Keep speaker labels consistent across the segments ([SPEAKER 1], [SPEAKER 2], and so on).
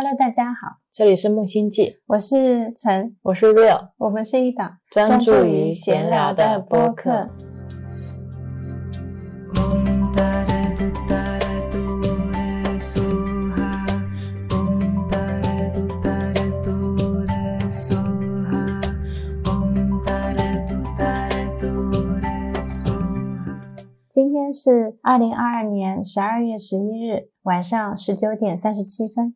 [SPEAKER 1] Hello，大家好，
[SPEAKER 2] 这里是木星记，
[SPEAKER 1] 我是陈，
[SPEAKER 2] 我是 Real，
[SPEAKER 1] 我们是一档
[SPEAKER 2] 专注于闲聊的播客。
[SPEAKER 1] 今天是二零二二年十二月十一日晚上十九点三十七分。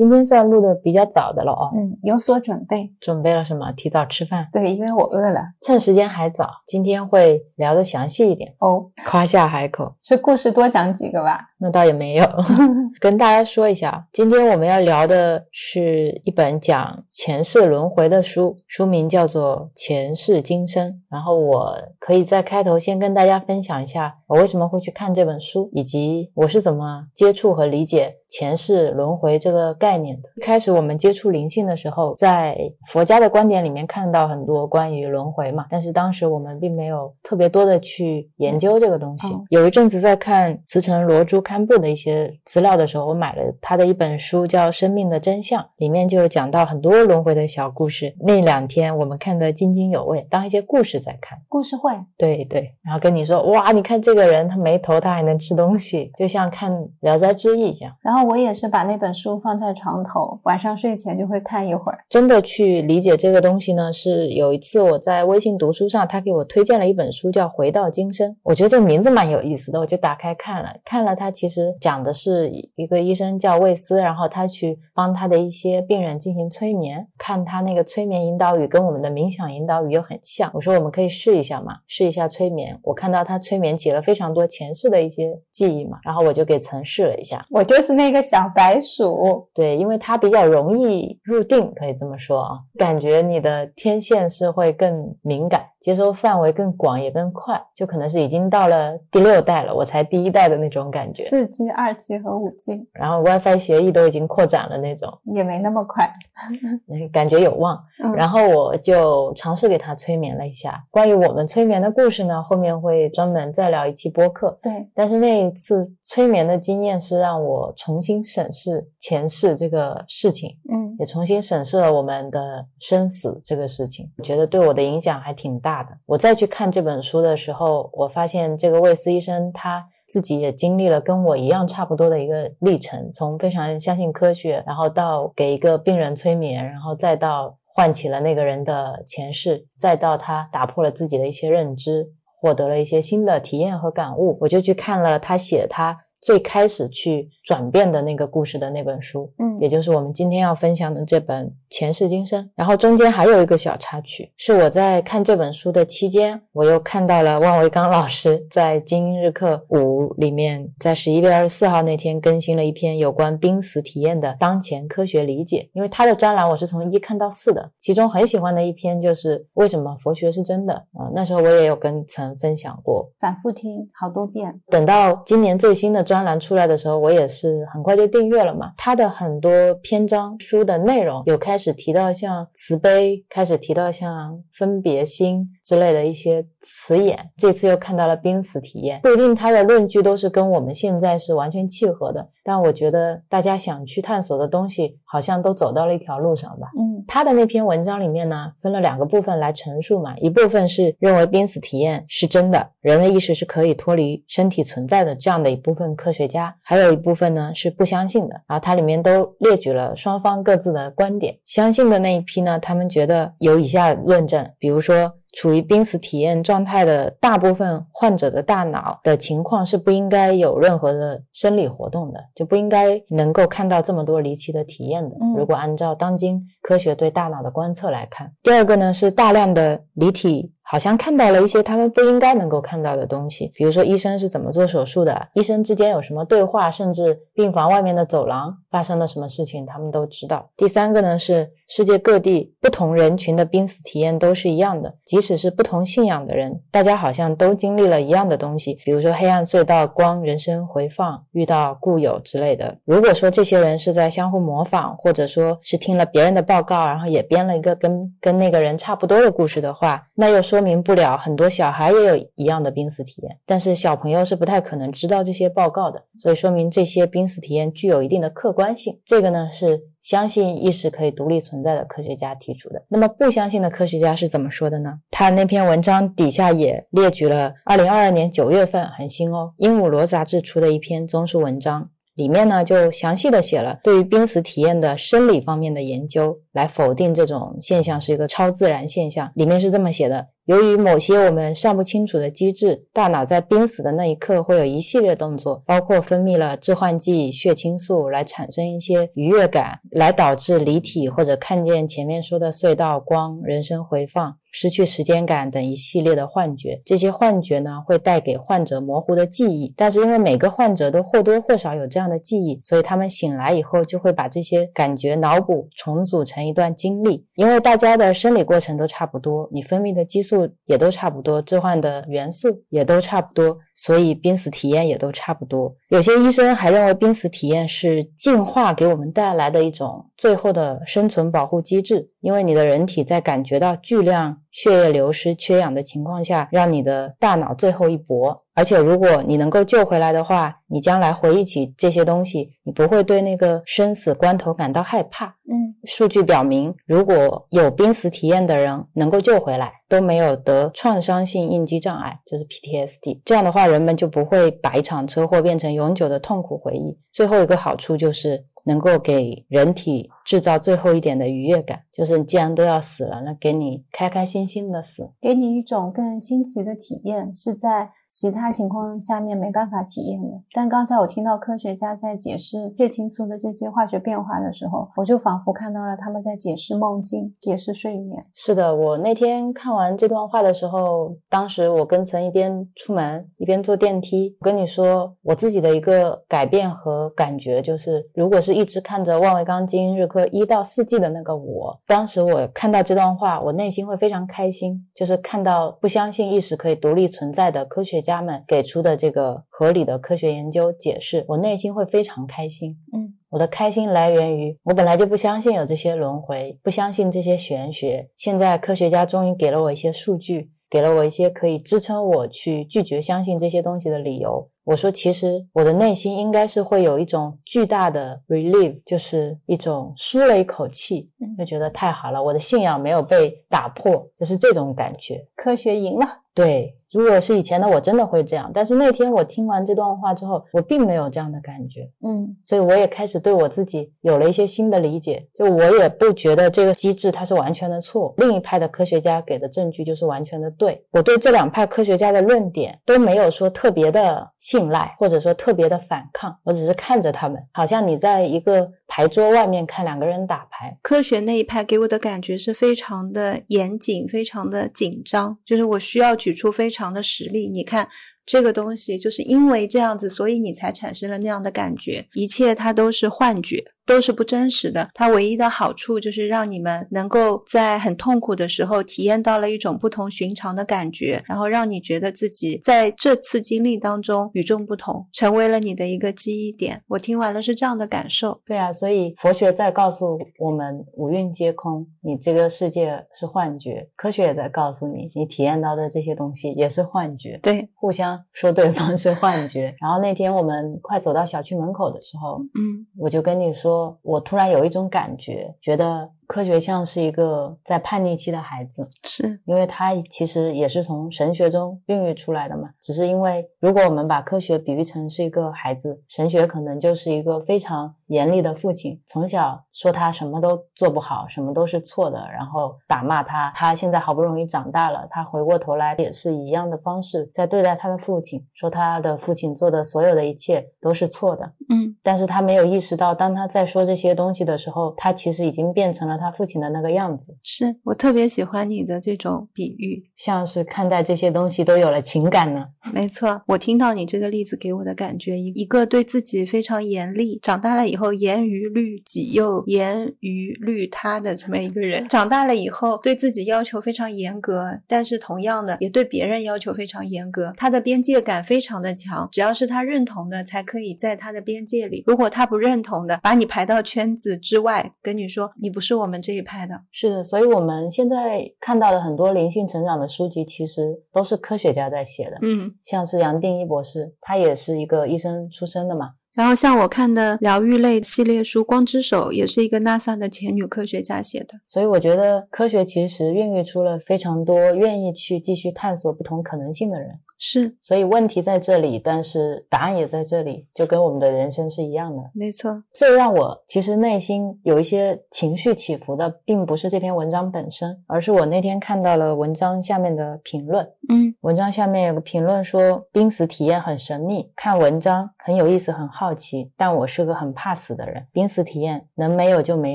[SPEAKER 2] 今天算录的比较早的了哦。
[SPEAKER 1] 嗯，有所准备。
[SPEAKER 2] 准备了什么？提早吃饭。
[SPEAKER 1] 对，因为我饿了。
[SPEAKER 2] 趁时间还早，今天会聊的详细一点
[SPEAKER 1] 哦，
[SPEAKER 2] 夸下海口。
[SPEAKER 1] 是故事多讲几个吧？
[SPEAKER 2] 那倒也没有。跟大家说一下，今天我们要聊的是一本讲前世轮回的书，书名叫做《前世今生》。然后我可以在开头先跟大家分享一下，我为什么会去看这本书，以及我是怎么接触和理解前世轮回这个概念的。一开始我们接触灵性的时候，在佛家的观点里面看到很多关于轮回嘛，但是当时我们并没有特别多的去研究这个东西。有一阵子在看慈城罗珠堪布的一些资料的时候，我买了他的一本书，叫《生命的真相》，里面就有讲到很多轮回的小故事。那两天我们看得津津有味，当一些故事在看。
[SPEAKER 1] 故事会，
[SPEAKER 2] 对对，然后跟你说，哇，你看这个人，他没头，他还能吃东西，就像看《聊斋志异》一样。
[SPEAKER 1] 然后我也是把那本书放在床头，晚上睡前就会看一会儿。
[SPEAKER 2] 真的去理解这个东西呢，是有一次我在微信读书上，他给我推荐了一本书，叫《回到今生》，我觉得这个名字蛮有意思的，我就打开看了，看了他其实讲的是一个医生叫魏斯，然后他去帮他的一些病人进行催眠，看他那个催眠引导语跟我们的冥想引导语又很像，我说我们可以试一下嘛，试一下催眠。我看到他催眠起了非常多前世的一些记忆嘛，然后我就给曾试了一下，
[SPEAKER 1] 我就是那个小白鼠，
[SPEAKER 2] 对，因为它比较容易入定，可以这么说啊，感觉你的天线是会更敏感。接收范围更广也更快，就可能是已经到了第六代了，我才第一代的那种感觉。
[SPEAKER 1] 四 G、二 G 和五 G，
[SPEAKER 2] 然后 WiFi 协议都已经扩展了那种，
[SPEAKER 1] 也没那么快，
[SPEAKER 2] 感觉有望。然后我就尝试给他催眠了一下。关于我们催眠的故事呢，后面会专门再聊一期播客。
[SPEAKER 1] 对，
[SPEAKER 2] 但是那一次催眠的经验是让我重新审视前世这个事情，
[SPEAKER 1] 嗯，
[SPEAKER 2] 也重新审视了我们的生死这个事情，我觉得对我的影响还挺大。大的，我再去看这本书的时候，我发现这个魏斯医生他自己也经历了跟我一样差不多的一个历程，从非常相信科学，然后到给一个病人催眠，然后再到唤起了那个人的前世，再到他打破了自己的一些认知，获得了一些新的体验和感悟。我就去看了他写他最开始去转变的那个故事的那本书，
[SPEAKER 1] 嗯，
[SPEAKER 2] 也就是我们今天要分享的这本。前世今生，然后中间还有一个小插曲，是我在看这本书的期间，我又看到了万维刚老师在《精英日课五》里面，在十一月二十四号那天更新了一篇有关濒死体验的当前科学理解。因为他的专栏我是从一看到四的，其中很喜欢的一篇就是为什么佛学是真的啊。那时候我也有跟曾分享过，
[SPEAKER 1] 反复听好多遍。
[SPEAKER 2] 等到今年最新的专栏出来的时候，我也是很快就订阅了嘛。他的很多篇章书的内容有开。始提到像慈悲，开始提到像分别心之类的一些词眼。这次又看到了濒死体验，不一定他的论据都是跟我们现在是完全契合的。但我觉得大家想去探索的东西，好像都走到了一条路上吧。
[SPEAKER 1] 嗯，
[SPEAKER 2] 他的那篇文章里面呢，分了两个部分来陈述嘛。一部分是认为濒死体验是真的，人的意识是可以脱离身体存在的这样的一部分科学家，还有一部分呢是不相信的。然后它里面都列举了双方各自的观点。相信的那一批呢，他们觉得有以下论证，比如说。处于濒死体验状态的大部分患者的大脑的情况是不应该有任何的生理活动的，就不应该能够看到这么多离奇的体验的。如果按照当今科学对大脑的观测来看，第二个呢是大量的离体。好像看到了一些他们不应该能够看到的东西，比如说医生是怎么做手术的，医生之间有什么对话，甚至病房外面的走廊发生了什么事情，他们都知道。第三个呢是世界各地不同人群的濒死体验都是一样的，即使是不同信仰的人，大家好像都经历了一样的东西，比如说黑暗隧道、光、人生回放、遇到故友之类的。如果说这些人是在相互模仿，或者说是听了别人的报告，然后也编了一个跟跟那个人差不多的故事的话，那又说说明不了很多小孩也有一样的濒死体验，但是小朋友是不太可能知道这些报告的，所以说明这些濒死体验具有一定的客观性。这个呢是相信意识可以独立存在的科学家提出的。那么不相信的科学家是怎么说的呢？他那篇文章底下也列举了二零二二年九月份很新哦，《鹦鹉螺》杂志出的一篇综述文章。里面呢就详细的写了对于濒死体验的生理方面的研究，来否定这种现象是一个超自然现象。里面是这么写的：由于某些我们尚不清楚的机制，大脑在濒死的那一刻会有一系列动作，包括分泌了致幻剂、血清素来产生一些愉悦感，来导致离体或者看见前面说的隧道、光、人声回放。失去时间感等一系列的幻觉，这些幻觉呢会带给患者模糊的记忆，但是因为每个患者都或多或少有这样的记忆，所以他们醒来以后就会把这些感觉脑补重组成一段经历。因为大家的生理过程都差不多，你分泌的激素也都差不多，置换的元素也都差不多，所以濒死体验也都差不多。有些医生还认为濒死体验是进化给我们带来的一种最后的生存保护机制，因为你的人体在感觉到巨量。血液流失、缺氧的情况下，让你的大脑最后一搏。而且，如果你能够救回来的话，你将来回忆起这些东西，你不会对那个生死关头感到害怕。
[SPEAKER 1] 嗯，
[SPEAKER 2] 数据表明，如果有濒死体验的人能够救回来，都没有得创伤性应激障碍，就是 PTSD。这样的话，人们就不会把一场车祸变成永久的痛苦回忆。最后一个好处就是。能够给人体制造最后一点的愉悦感，就是既然都要死了，那给你开开心心的死，
[SPEAKER 1] 给你一种更新奇的体验，是在。其他情况下面没办法体验的，但刚才我听到科学家在解释血清素的这些化学变化的时候，我就仿佛看到了他们在解释梦境、解释睡眠。
[SPEAKER 2] 是的，我那天看完这段话的时候，当时我跟曾一边出门一边坐电梯，我跟你说我自己的一个改变和感觉，就是如果是一直看着《万维钢筋日课》一到四季的那个我，当时我看到这段话，我内心会非常开心，就是看到不相信意识可以独立存在的科学。家们给出的这个合理的科学研究解释，我内心会非常开心。
[SPEAKER 1] 嗯，
[SPEAKER 2] 我的开心来源于我本来就不相信有这些轮回，不相信这些玄学。现在科学家终于给了我一些数据，给了我一些可以支撑我去拒绝相信这些东西的理由。我说，其实我的内心应该是会有一种巨大的 relief，就是一种舒了一口气，就觉得太好了，我的信仰没有被打破，就是这种感觉。
[SPEAKER 1] 科学赢了。
[SPEAKER 2] 对，如果是以前的我，真的会这样。但是那天我听完这段话之后，我并没有这样的感觉。
[SPEAKER 1] 嗯，
[SPEAKER 2] 所以我也开始对我自己有了一些新的理解。就我也不觉得这个机制它是完全的错，另一派的科学家给的证据就是完全的对。我对这两派科学家的论点都没有说特别的信赖，或者说特别的反抗。我只是看着他们，好像你在一个牌桌外面看两个人打牌。
[SPEAKER 1] 科学那一派给我的感觉是非常的严谨，非常的紧张，就是我需要。举出非常强的实力，你看。这个东西就是因为这样子，所以你才产生了那样的感觉。一切它都是幻觉，都是不真实的。它唯一的好处就是让你们能够在很痛苦的时候体验到了一种不同寻常的感觉，然后让你觉得自己在这次经历当中与众不同，成为了你的一个记忆点。我听完了是这样的感受。
[SPEAKER 2] 对啊，所以佛学在告诉我们五蕴皆空，你这个世界是幻觉；科学也在告诉你，你体验到的这些东西也是幻觉。
[SPEAKER 1] 对，
[SPEAKER 2] 互相。说对方是幻觉，然后那天我们快走到小区门口的时候，
[SPEAKER 1] 嗯，
[SPEAKER 2] 我就跟你说，我突然有一种感觉，觉得。科学像是一个在叛逆期的孩子，
[SPEAKER 1] 是
[SPEAKER 2] 因为他其实也是从神学中孕育出来的嘛。只是因为如果我们把科学比喻成是一个孩子，神学可能就是一个非常严厉的父亲，从小说他什么都做不好，什么都是错的，然后打骂他。他现在好不容易长大了，他回过头来也是一样的方式在对待他的父亲，说他的父亲做的所有的一切都是错的。
[SPEAKER 1] 嗯，
[SPEAKER 2] 但是他没有意识到，当他在说这些东西的时候，他其实已经变成了他父亲的那个样子。
[SPEAKER 1] 是我特别喜欢你的这种比喻，
[SPEAKER 2] 像是看待这些东西都有了情感呢。
[SPEAKER 1] 没错，我听到你这个例子给我的感觉，一一个对自己非常严厉，长大了以后严于律己又严于律他的这么一个人，长大了以后对自己要求非常严格，但是同样的也对别人要求非常严格，他的边界感非常的强，只要是他认同的才可以在他的边界里，如果他不认同的，把你排到圈子之外，跟你说你不是我们这一派的。
[SPEAKER 2] 是的，所以我们现在看到的很多灵性成长的书籍，其实都是科学家在写的。
[SPEAKER 1] 嗯，
[SPEAKER 2] 像是杨定一博士，他也是一个医生出身的嘛。
[SPEAKER 1] 然后像我看的疗愈类系列书《光之手》，也是一个 NASA 的前女科学家写的。
[SPEAKER 2] 所以我觉得科学其实孕育出了非常多愿意去继续探索不同可能性的人。
[SPEAKER 1] 是，
[SPEAKER 2] 所以问题在这里，但是答案也在这里，就跟我们的人生是一样的。
[SPEAKER 1] 没错。
[SPEAKER 2] 最让我其实内心有一些情绪起伏的，并不是这篇文章本身，而是我那天看到了文章下面的评论。
[SPEAKER 1] 嗯，
[SPEAKER 2] 文章下面有个评论说，濒死体验很神秘，看文章很有意思，很好奇，但我是个很怕死的人。濒死体验能没有就没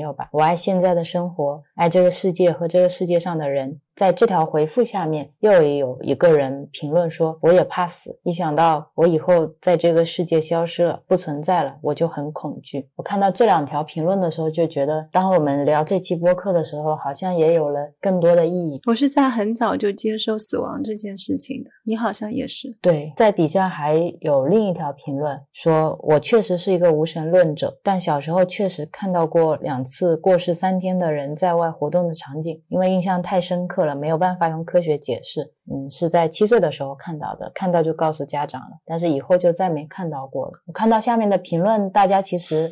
[SPEAKER 2] 有吧，我爱现在的生活，爱这个世界和这个世界上的人。在这条回复下面，又有一个人评论说：“我也怕死，一想到我以后在这个世界消失了，不存在了，我就很恐惧。”我看到这两条评论的时候，就觉得，当我们聊这期播客的时候，好像也有了更多的意义。
[SPEAKER 1] 我是在很早就接受死亡这件事情的，你好像也是。
[SPEAKER 2] 对，在底下还有另一条评论说：“我确实是一个无神论者，但小时候确实看到过两次过世三天的人在外活动的场景，因为印象太深刻。”没有办法用科学解释，嗯，是在七岁的时候看到的，看到就告诉家长了，但是以后就再没看到过了。我看到下面的评论，大家其实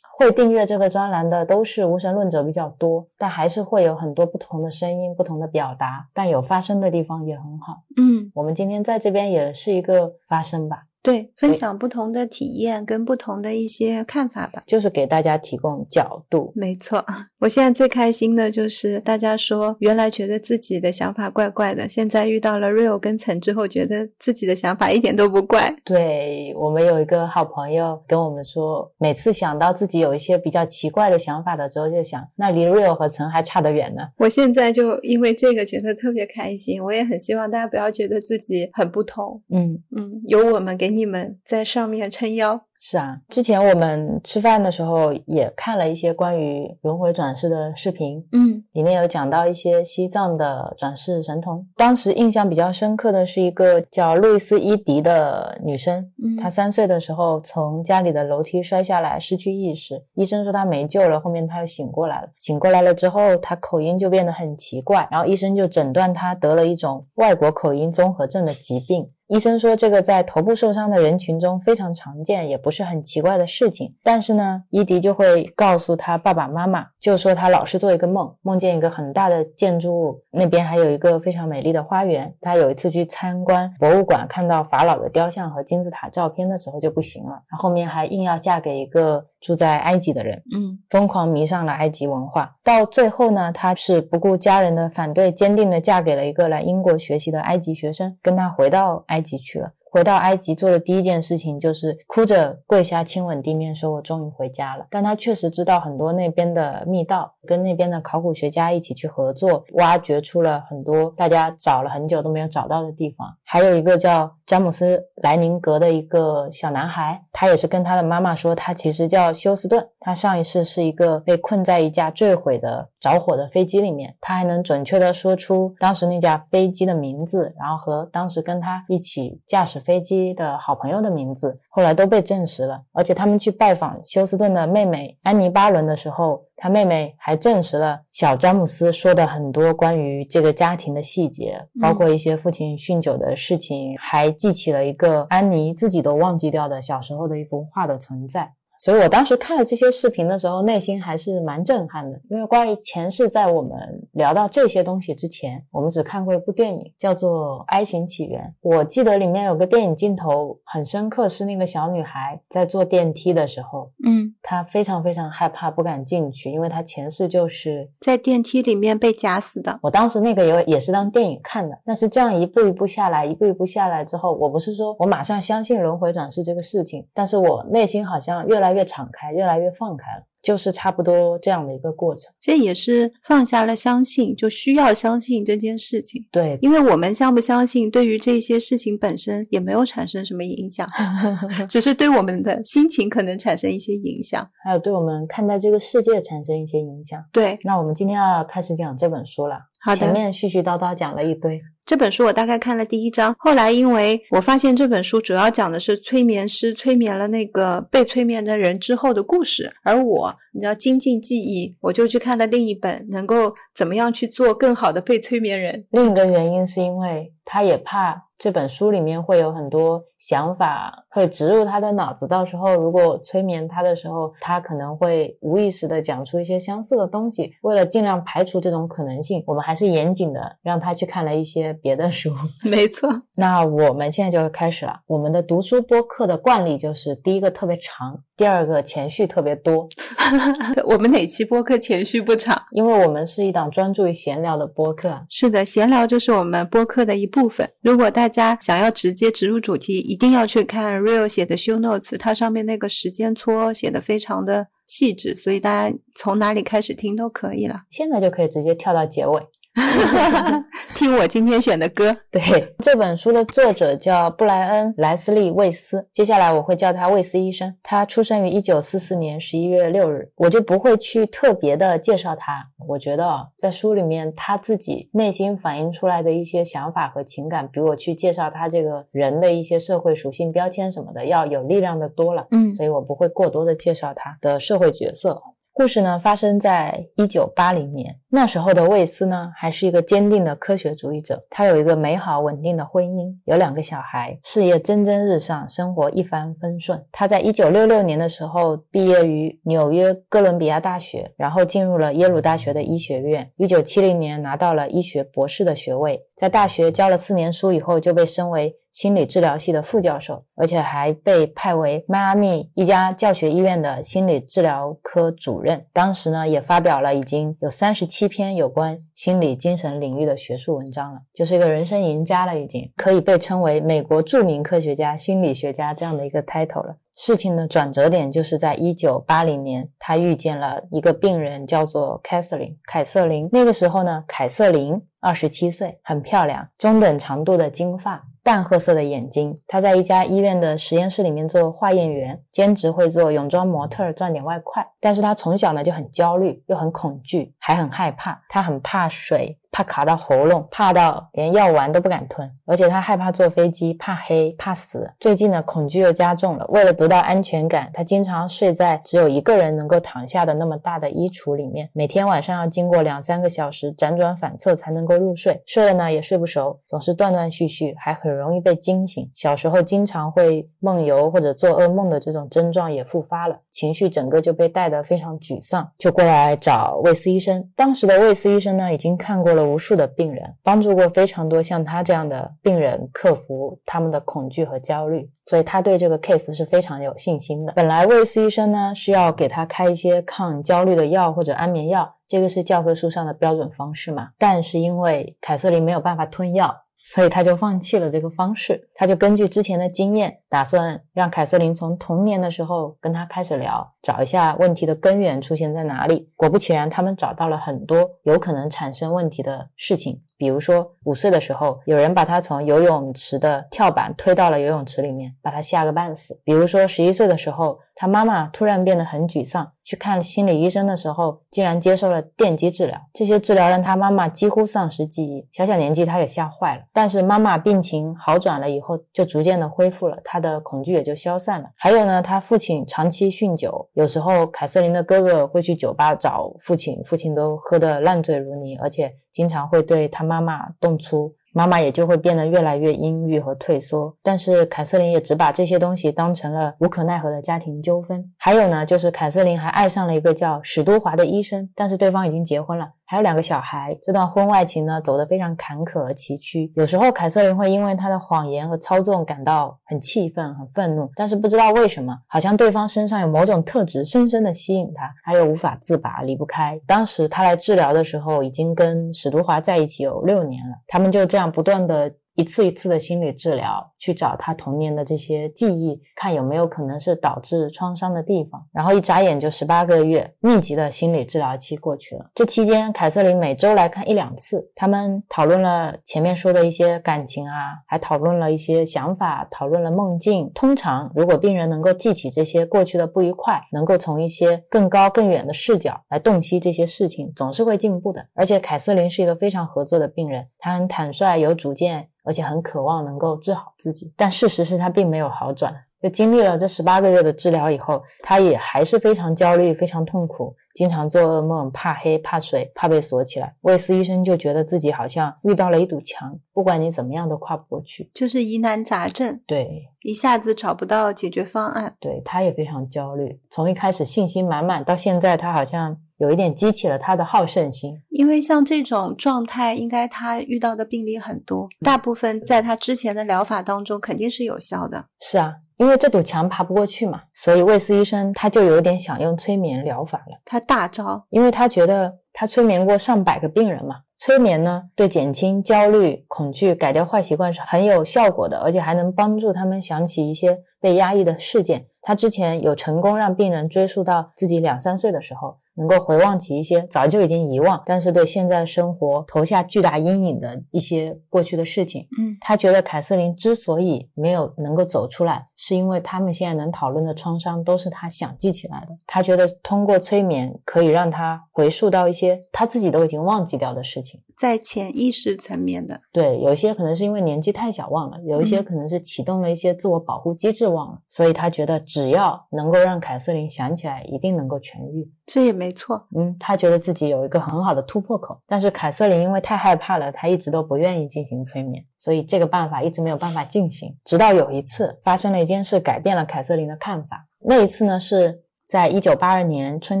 [SPEAKER 2] 会订阅这个专栏的都是无神论者比较多，但还是会有很多不同的声音、不同的表达，但有发声的地方也很好。
[SPEAKER 1] 嗯，
[SPEAKER 2] 我们今天在这边也是一个发声吧。
[SPEAKER 1] 对，分享不同的体验跟不同的一些看法吧，
[SPEAKER 2] 就是给大家提供角度。
[SPEAKER 1] 没错，我现在最开心的就是大家说，原来觉得自己的想法怪怪的，现在遇到了 real 跟层之后，觉得自己的想法一点都不怪。
[SPEAKER 2] 对我们有一个好朋友跟我们说，每次想到自己有一些比较奇怪的想法的时候，就想那离 real 和层还差得远呢。
[SPEAKER 1] 我现在就因为这个觉得特别开心，我也很希望大家不要觉得自己很不同。
[SPEAKER 2] 嗯
[SPEAKER 1] 嗯，有我们给。你们在上面撑腰。
[SPEAKER 2] 是啊，之前我们吃饭的时候也看了一些关于轮回转世的视频，
[SPEAKER 1] 嗯，
[SPEAKER 2] 里面有讲到一些西藏的转世神童。当时印象比较深刻的是一个叫路易斯伊迪的女生，
[SPEAKER 1] 嗯，
[SPEAKER 2] 她三岁的时候从家里的楼梯摔下来，失去意识，医生说她没救了，后面她又醒过来了。醒过来了之后，她口音就变得很奇怪，然后医生就诊断她得了一种外国口音综合症的疾病。医生说这个在头部受伤的人群中非常常见，也不是很奇怪的事情。但是呢，伊迪就会告诉他爸爸妈妈，就说他老是做一个梦，梦见一个很大的建筑物，那边还有一个非常美丽的花园。他有一次去参观博物馆，看到法老的雕像和金字塔照片的时候就不行了，他后面还硬要嫁给一个住在埃及的人，
[SPEAKER 1] 嗯，
[SPEAKER 2] 疯狂迷上了埃及文化。到最后呢，他是不顾家人的反对，坚定的嫁给了一个来英国学习的埃及学生，跟他回到埃及去了。回到埃及做的第一件事情就是哭着跪下亲吻地面，说我终于回家了。但他确实知道很多那边的密道，跟那边的考古学家一起去合作，挖掘出了很多大家找了很久都没有找到的地方。还有一个叫詹姆斯·莱宁格的一个小男孩，他也是跟他的妈妈说，他其实叫休斯顿，他上一世是一个被困在一架坠毁的着火的飞机里面，他还能准确的说出当时那架飞机的名字，然后和当时跟他一起驾驶。飞机的好朋友的名字后来都被证实了，而且他们去拜访休斯顿的妹妹安妮·巴伦的时候，他妹妹还证实了小詹姆斯说的很多关于这个家庭的细节，包括一些父亲酗酒的事情，还记起了一个安妮自己都忘记掉的小时候的一幅画的存在。所以我当时看了这些视频的时候，内心还是蛮震撼的，因为关于前世在我们聊到这些东西之前，我们只看过一部电影，叫做《爱情起源》。我记得里面有个电影镜头很深刻，是那个小女孩在坐电梯的时候，
[SPEAKER 1] 嗯，
[SPEAKER 2] 她非常非常害怕，不敢进去，因为她前世就是
[SPEAKER 1] 在电梯里面被夹死的。
[SPEAKER 2] 我当时那个也也是当电影看的，但是这样一步一步下来，一步一步下来之后，我不是说我马上相信轮回转世这个事情，但是我内心好像越来越敞开，越来越放开了。就是差不多这样的一个过程，
[SPEAKER 1] 这也是放下了相信，就需要相信这件事情。
[SPEAKER 2] 对，
[SPEAKER 1] 因为我们相不相信，对于这些事情本身也没有产生什么影响，只是对我们的心情可能产生一些影响，
[SPEAKER 2] 还有对我们看待这个世界产生一些影响。
[SPEAKER 1] 对，
[SPEAKER 2] 那我们今天要开始讲这本书了。
[SPEAKER 1] 好的，
[SPEAKER 2] 前面絮絮叨叨讲了一堆。
[SPEAKER 1] 这本书我大概看了第一章，后来因为我发现这本书主要讲的是催眠师催眠了那个被催眠的人之后的故事，而我你知道精进记忆，我就去看了另一本，能够怎么样去做更好的被催眠人。
[SPEAKER 2] 另一个原因是因为他也怕。这本书里面会有很多想法会植入他的脑子，到时候如果催眠他的时候，他可能会无意识的讲出一些相似的东西。为了尽量排除这种可能性，我们还是严谨的让他去看了一些别的书。
[SPEAKER 1] 没错，
[SPEAKER 2] 那我们现在就开始了。我们的读书播客的惯例就是第一个特别长，第二个前序特别多。
[SPEAKER 1] 我们哪期播客前序不长？
[SPEAKER 2] 因为我们是一档专注于闲聊的播客。
[SPEAKER 1] 是的，闲聊就是我们播客的一部分。如果大家想要直接植入主题，一定要去看 Real 写的 Show Notes，它上面那个时间戳写的非常的细致，所以大家从哪里开始听都可以了。
[SPEAKER 2] 现在就可以直接跳到结尾。
[SPEAKER 1] 听我今天选的歌。
[SPEAKER 2] 对，这本书的作者叫布莱恩·莱斯利·魏斯，接下来我会叫他魏斯医生。他出生于一九四四年十一月六日，我就不会去特别的介绍他。我觉得在书里面他自己内心反映出来的一些想法和情感，比我去介绍他这个人的一些社会属性标签什么的要有力量的多了。
[SPEAKER 1] 嗯，
[SPEAKER 2] 所以我不会过多的介绍他的社会角色。故事呢发生在一九八零年，那时候的魏斯呢还是一个坚定的科学主义者。他有一个美好稳定的婚姻，有两个小孩，事业蒸蒸日上，生活一帆风顺。他在一九六六年的时候毕业于纽约哥伦比亚大学，然后进入了耶鲁大学的医学院。一九七零年拿到了医学博士的学位，在大学教了四年书以后，就被升为。心理治疗系的副教授，而且还被派为迈阿密一家教学医院的心理治疗科主任。当时呢，也发表了已经有三十七篇有关心理精神领域的学术文章了，就是一个人生赢家了，已经可以被称为美国著名科学家、心理学家这样的一个 title 了。事情的转折点就是在一九八零年，他遇见了一个病人，叫做凯瑟琳。凯瑟琳那个时候呢，凯瑟琳二十七岁，很漂亮，中等长度的金发。淡褐色的眼睛，他在一家医院的实验室里面做化验员，兼职会做泳装模特赚点外快。但是他从小呢就很焦虑，又很恐惧，还很害怕。他很怕水。怕卡到喉咙，怕到连药丸都不敢吞，而且他害怕坐飞机，怕黑，怕死。最近呢，恐惧又加重了。为了得到安全感，他经常睡在只有一个人能够躺下的那么大的衣橱里面，每天晚上要经过两三个小时辗转反侧才能够入睡。睡了呢也睡不熟，总是断断续续，还很容易被惊醒。小时候经常会梦游或者做噩梦的这种症状也复发了，情绪整个就被带得非常沮丧，就过来找魏斯医生。当时的魏斯医生呢，已经看过了。无数的病人，帮助过非常多像他这样的病人克服他们的恐惧和焦虑，所以他对这个 case 是非常有信心的。本来卫斯医生呢是要给他开一些抗焦虑的药或者安眠药，这个是教科书上的标准方式嘛。但是因为凯瑟琳没有办法吞药。所以他就放弃了这个方式，他就根据之前的经验，打算让凯瑟琳从童年的时候跟他开始聊，找一下问题的根源出现在哪里。果不其然，他们找到了很多有可能产生问题的事情。比如说，五岁的时候，有人把他从游泳池的跳板推到了游泳池里面，把他吓个半死。比如说，十一岁的时候，他妈妈突然变得很沮丧，去看心理医生的时候，竟然接受了电击治疗。这些治疗让他妈妈几乎丧失记忆，小小年纪他也吓坏了。但是妈妈病情好转了以后，就逐渐的恢复了，他的恐惧也就消散了。还有呢，他父亲长期酗酒，有时候凯瑟琳的哥哥会去酒吧找父亲，父亲都喝得烂醉如泥，而且。经常会对他妈妈动粗，妈妈也就会变得越来越阴郁和退缩。但是凯瑟琳也只把这些东西当成了无可奈何的家庭纠纷。还有呢，就是凯瑟琳还爱上了一个叫史都华的医生，但是对方已经结婚了。还有两个小孩。这段婚外情呢，走得非常坎坷而崎岖。有时候凯瑟琳会因为他的谎言和操纵感到很气愤、很愤怒，但是不知道为什么，好像对方身上有某种特质深深的吸引他，他又无法自拔、离不开。当时他来治疗的时候，已经跟史都华在一起有六年了，他们就这样不断的。一次一次的心理治疗，去找他童年的这些记忆，看有没有可能是导致创伤的地方。然后一眨眼就十八个月，密集的心理治疗期过去了。这期间，凯瑟琳每周来看一两次，他们讨论了前面说的一些感情啊，还讨论了一些想法，讨论了梦境。通常，如果病人能够记起这些过去的不愉快，能够从一些更高更远的视角来洞悉这些事情，总是会进步的。而且，凯瑟琳是一个非常合作的病人，她很坦率，有主见。而且很渴望能够治好自己，但事实是他并没有好转。就经历了这十八个月的治疗以后，他也还是非常焦虑、非常痛苦，经常做噩梦，怕黑、怕水、怕被锁起来。魏斯医生就觉得自己好像遇到了一堵墙，不管你怎么样都跨不过去，
[SPEAKER 1] 就是疑难杂症。
[SPEAKER 2] 对，
[SPEAKER 1] 一下子找不到解决方案。
[SPEAKER 2] 对，他也非常焦虑。从一开始信心满满，到现在他好像。有一点激起了他的好胜心，
[SPEAKER 1] 因为像这种状态，应该他遇到的病例很多，大部分在他之前的疗法当中肯定是有效的。
[SPEAKER 2] 是啊，因为这堵墙爬不过去嘛，所以魏斯医生他就有点想用催眠疗法了。
[SPEAKER 1] 他大招，
[SPEAKER 2] 因为他觉得他催眠过上百个病人嘛，催眠呢对减轻焦虑、恐惧、改掉坏习惯是很有效果的，而且还能帮助他们想起一些被压抑的事件。他之前有成功让病人追溯到自己两三岁的时候。能够回望起一些早就已经遗忘，但是对现在生活投下巨大阴影的一些过去的事情。
[SPEAKER 1] 嗯，
[SPEAKER 2] 他觉得凯瑟琳之所以没有能够走出来，是因为他们现在能讨论的创伤都是他想记起来的。他觉得通过催眠可以让他回溯到一些他自己都已经忘记掉的事情，
[SPEAKER 1] 在潜意识层面的。
[SPEAKER 2] 对，有一些可能是因为年纪太小忘了，有一些可能是启动了一些自我保护机制忘了，所以他觉得只要能够让凯瑟琳想起来，一定能够痊愈。
[SPEAKER 1] 这也没错，
[SPEAKER 2] 嗯，他觉得自己有一个很好的突破口，但是凯瑟琳因为太害怕了，他一直都不愿意进行催眠，所以这个办法一直没有办法进行。直到有一次发生了一件事，改变了凯瑟琳的看法。那一次呢是。在一九八二年春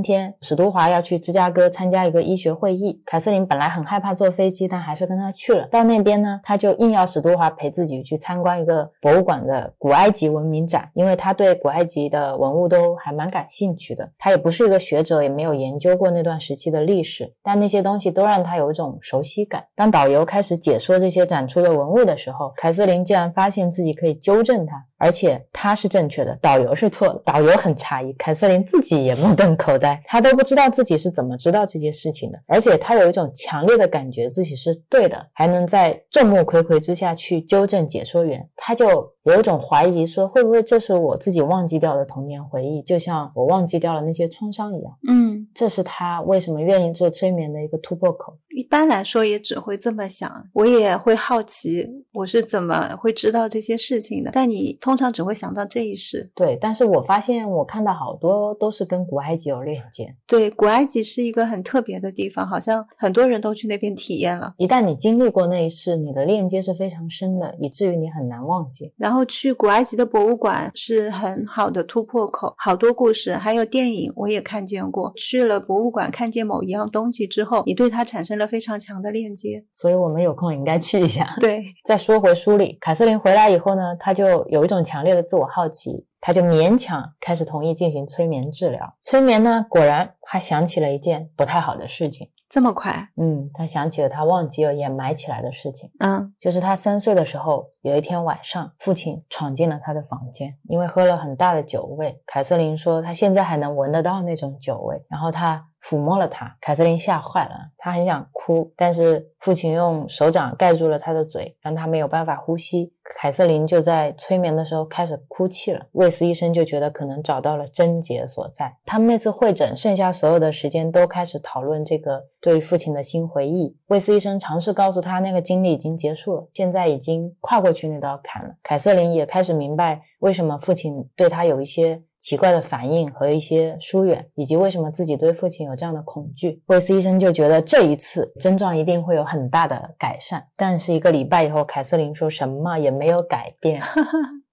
[SPEAKER 2] 天，史都华要去芝加哥参加一个医学会议。凯瑟琳本来很害怕坐飞机，但还是跟他去了。到那边呢，他就硬要史都华陪自己去参观一个博物馆的古埃及文明展，因为他对古埃及的文物都还蛮感兴趣的。他也不是一个学者，也没有研究过那段时期的历史，但那些东西都让他有一种熟悉感。当导游开始解说这些展出的文物的时候，凯瑟琳竟然发现自己可以纠正他。而且他是正确的，导游是错的。导游很诧异，凯瑟琳自己也目瞪口呆，她都不知道自己是怎么知道这件事情的。而且她有一种强烈的感觉自己是对的，还能在众目睽睽之下去纠正解说员，他就。有一种怀疑，说会不会这是我自己忘记掉的童年回忆，就像我忘记掉了那些创伤一样。
[SPEAKER 1] 嗯，
[SPEAKER 2] 这是他为什么愿意做催眠的一个突破口。
[SPEAKER 1] 一般来说也只会这么想，我也会好奇我是怎么会知道这些事情的。但你通常只会想到这一世。
[SPEAKER 2] 对，但是我发现我看到好多都是跟古埃及有链接。
[SPEAKER 1] 对，古埃及是一个很特别的地方，好像很多人都去那边体验了。
[SPEAKER 2] 一旦你经历过那一世，你的链接是非常深的，以至于你很难忘记。
[SPEAKER 1] 然后去古埃及的博物馆是很好的突破口，好多故事，还有电影我也看见过。去了博物馆看见某一样东西之后，你对它产生了非常强的链接，
[SPEAKER 2] 所以我们有空应该去一下。
[SPEAKER 1] 对，
[SPEAKER 2] 再说回书里，凯瑟琳回来以后呢，她就有一种强烈的自我好奇。他就勉强开始同意进行催眠治疗。催眠呢，果然他想起了一件不太好的事情。
[SPEAKER 1] 这么快？
[SPEAKER 2] 嗯，他想起了他忘记了掩埋起来的事情。
[SPEAKER 1] 嗯，
[SPEAKER 2] 就是他三岁的时候，有一天晚上，父亲闯进了他的房间，因为喝了很大的酒味。凯瑟琳说，他现在还能闻得到那种酒味。然后他。抚摸了他，凯瑟琳吓坏了，她很想哭，但是父亲用手掌盖住了她的嘴，让她没有办法呼吸。凯瑟琳就在催眠的时候开始哭泣了。魏斯医生就觉得可能找到了症结所在。他们那次会诊，剩下所有的时间都开始讨论这个对父亲的新回忆。魏斯医生尝试告诉他，那个经历已经结束了，现在已经跨过去那道坎了。凯瑟琳也开始明白。为什么父亲对他有一些奇怪的反应和一些疏远，以及为什么自己对父亲有这样的恐惧。魏斯医生就觉得这一次症状一定会有很大的改善，但是一个礼拜以后，凯瑟琳说什么也没有改变。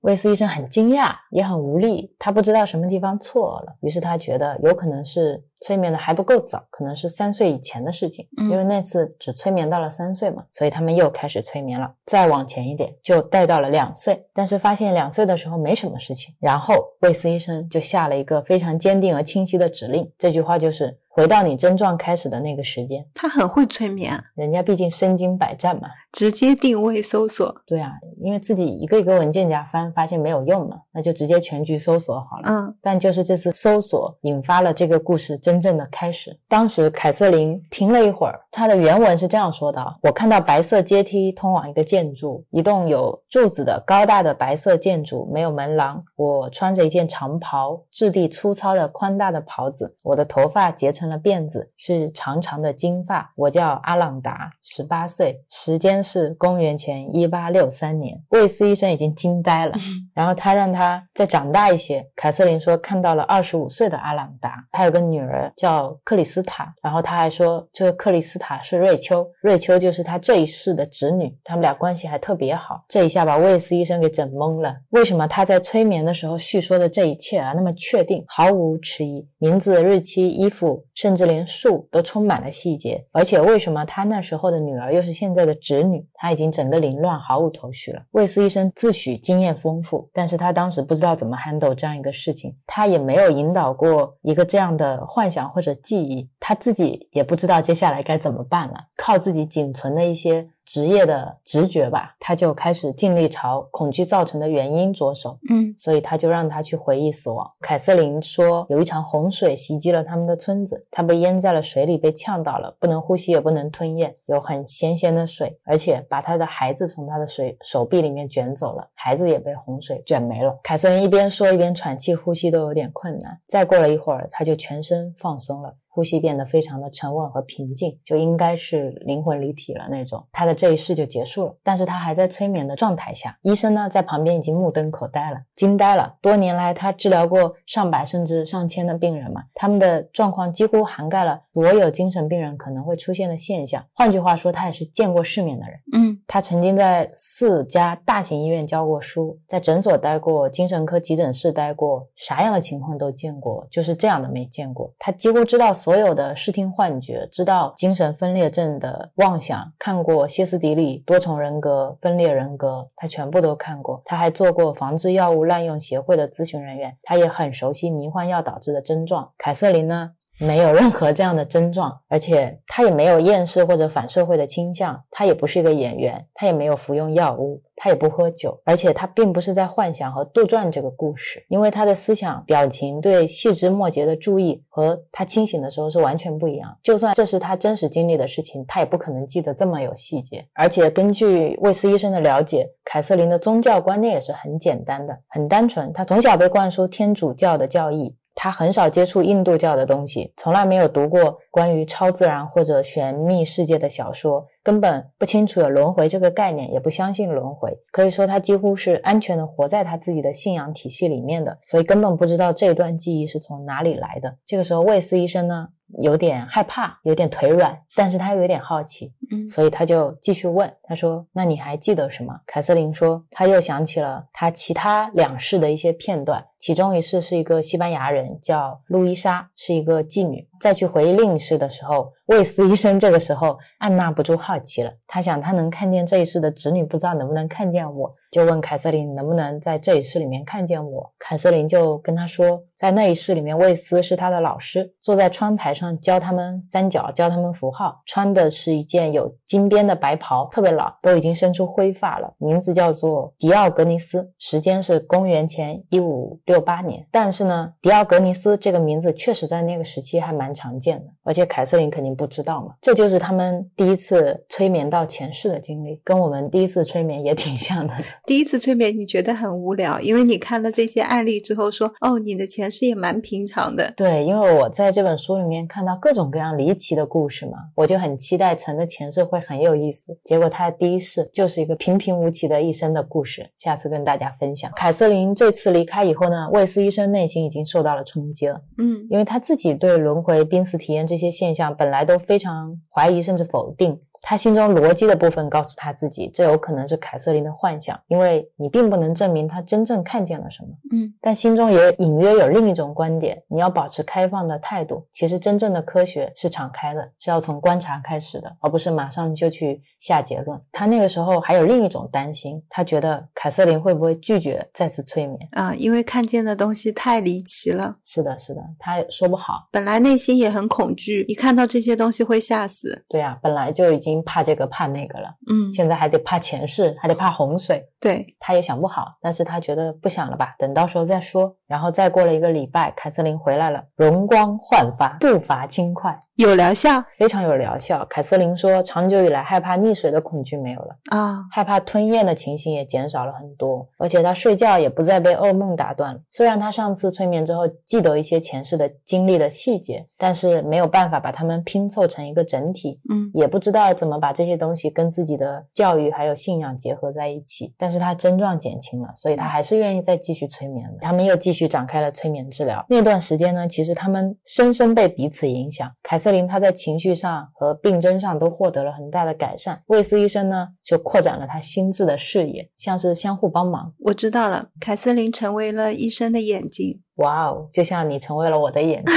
[SPEAKER 2] 魏斯医生很惊讶，也很无力，他不知道什么地方错了，于是他觉得有可能是催眠的还不够早，可能是三岁以前的事情，因为那次只催眠到了三岁嘛，所以他们又开始催眠了。再往前一点，就带到了两岁，但是发现两岁的时候没什么事情，然后魏斯医生就下了一个非常坚定而清晰的指令，这句话就是回到你症状开始的那个时间。
[SPEAKER 1] 他很会催眠啊，
[SPEAKER 2] 人家毕竟身经百战嘛，
[SPEAKER 1] 直接定位搜索。
[SPEAKER 2] 对啊，因为自己一个一个文件夹翻，发现没有用嘛，那就直接全局搜索好了。
[SPEAKER 1] 嗯，
[SPEAKER 2] 但就是这次搜索引发了这个故事真正的开始。当时凯瑟琳停了一会儿，她的原文是这样说的：“我看到白色阶梯通往一个建筑，一栋有柱子的高大的白色建筑，没有门廊。我穿着一件长袍，质地粗糙的宽大的袍子，我的头发结成了辫子，是长长的金发。我叫阿朗达，十八岁，时间是公元前一八六三年。”卫斯医生已经惊呆了。然后他让他再长大一些。凯瑟琳说看到了二十五岁的阿朗达，他有个女儿叫克里斯塔。然后他还说这个克里斯塔是瑞秋，瑞秋就是他这一世的侄女，他们俩关系还特别好。这一下把卫斯医生给整懵了。为什么他在催眠的时候叙说的这一切啊那么确定，毫无迟疑？名字、日期、衣服，甚至连树都充满了细节。而且为什么他那时候的女儿又是现在的侄女？他已经整个凌乱，毫无头绪了。卫斯医生自诩经验丰富。但是他当时不知道怎么 handle 这样一个事情，他也没有引导过一个这样的幻想或者记忆，他自己也不知道接下来该怎么办了，靠自己仅存的一些职业的直觉吧，他就开始尽力朝恐惧造成的原因着手。
[SPEAKER 1] 嗯，
[SPEAKER 2] 所以他就让他去回忆死亡。凯瑟琳说，有一场洪水袭击了他们的村子，他被淹在了水里，被呛到了，不能呼吸，也不能吞咽，有很咸咸的水，而且把他的孩子从他的水手臂里面卷走了，孩子也被洪水卷没了。凯瑟琳一边说一边喘气，呼吸都有点困难。再过了一会儿，他就全身放松了。呼吸变得非常的沉稳和平静，就应该是灵魂离体了那种。他的这一世就结束了，但是他还在催眠的状态下。医生呢，在旁边已经目瞪口呆了，惊呆了。多年来，他治疗过上百甚至上千的病人嘛，他们的状况几乎涵盖了所有精神病人可能会出现的现象。换句话说，他也是见过世面的人。
[SPEAKER 1] 嗯，
[SPEAKER 2] 他曾经在四家大型医院教过书，在诊所待过，精神科急诊室待过，啥样的情况都见过，就是这样的没见过。他几乎知道。所所有的视听幻觉，知道精神分裂症的妄想，看过歇斯底里、多重人格、分裂人格，他全部都看过。他还做过防治药物滥用协会的咨询人员，他也很熟悉迷幻药导致的症状。凯瑟琳呢？没有任何这样的症状，而且他也没有厌世或者反社会的倾向，他也不是一个演员，他也没有服用药物，他也不喝酒，而且他并不是在幻想和杜撰这个故事，因为他的思想、表情、对细枝末节的注意和他清醒的时候是完全不一样。就算这是他真实经历的事情，他也不可能记得这么有细节。而且根据魏斯医生的了解，凯瑟琳的宗教观念也是很简单的，很单纯。他从小被灌输天主教的教义。他很少接触印度教的东西，从来没有读过关于超自然或者玄秘世界的小说，根本不清楚有轮回这个概念，也不相信轮回。可以说，他几乎是安全的活在他自己的信仰体系里面的，所以根本不知道这段记忆是从哪里来的。这个时候，魏斯医生呢？有点害怕，有点腿软，但是他又有点好奇，
[SPEAKER 1] 嗯，
[SPEAKER 2] 所以他就继续问，他说：“那你还记得什么？”凯瑟琳说：“他又想起了他其他两世的一些片段，其中一世是一个西班牙人，叫路易莎，是一个妓女。再去回忆另一世的时候，魏斯医生这个时候按捺不住好奇了，他想他能看见这一世的侄女，不知道能不能看见我。”就问凯瑟琳能不能在这一世里面看见我。凯瑟琳就跟他说，在那一世里面，魏斯是他的老师，坐在窗台上教他们三角，教他们符号，穿的是一件有金边的白袍，特别老，都已经生出灰发了。名字叫做迪奥格尼斯，时间是公元前一五六八年。但是呢，迪奥格尼斯这个名字确实在那个时期还蛮常见的，而且凯瑟琳肯定不知道嘛。这就是他们第一次催眠到前世的经历，跟我们第一次催眠也挺像的。
[SPEAKER 1] 第一次催眠你觉得很无聊，因为你看了这些案例之后说，哦，你的前世也蛮平常的。
[SPEAKER 2] 对，因为我在这本书里面看到各种各样离奇的故事嘛，我就很期待陈的前世会很有意思。结果他的第一世就是一个平平无奇的一生的故事，下次跟大家分享。凯瑟琳这次离开以后呢，魏斯医生内心已经受到了冲击了，
[SPEAKER 1] 嗯
[SPEAKER 2] 因为他自己对轮回、濒死体验这些现象本来都非常怀疑甚至否定。他心中逻辑的部分告诉他自己，这有可能是凯瑟琳的幻想，因为你并不能证明他真正看见了什么。
[SPEAKER 1] 嗯
[SPEAKER 2] 但心中也隐约有另一种观点，你要保持开放的态度。其实真正的科学是敞开的，是要从观察开始的，而不是马上就去下结论。他那个时候还有另一种担心，他觉得凯瑟琳会不会拒绝再次催眠？
[SPEAKER 1] 啊，因为看见的东西太离奇了，
[SPEAKER 2] 是的，是的，他也说不好。
[SPEAKER 1] 本来内心也很恐惧，一看到这些东西会吓死。
[SPEAKER 2] 对啊，本来就已经怕这个怕那个了，
[SPEAKER 1] 嗯，
[SPEAKER 2] 现在还得怕前世，还得怕洪水。
[SPEAKER 1] 对，
[SPEAKER 2] 他也想不好，但是他觉得不想了吧，等到时候再说。然后再过了一个礼拜，凯瑟琳回来了，容光焕发，步伐轻快，
[SPEAKER 1] 有疗效
[SPEAKER 2] 非常有疗效。凯瑟琳说，长久以来害怕溺水的恐惧没有了，
[SPEAKER 1] 啊，
[SPEAKER 2] 害怕吞咽的情形也减少了很多，而且她睡觉也不再被噩梦打断了。虽然她上次催眠之后记得一些前世的经历的细节，但是没有办法把它们拼凑成一个整体，
[SPEAKER 1] 嗯
[SPEAKER 2] 也不知道怎么把这些东西跟自己的教育还有信仰结合在一起。但是他症状减轻了，所以他还是愿意再继续催眠的。他们又继续展开了催眠治疗。那段时间呢，其实他们深深被彼此影响。凯瑟琳她在情绪上和病症上都获得了很大的改善，魏斯医生呢就扩展了他心智的视野，像是相互帮忙。
[SPEAKER 1] 我知道了，凯瑟琳成为了医生的眼睛。
[SPEAKER 2] 哇哦，就像你成为了我的眼睛。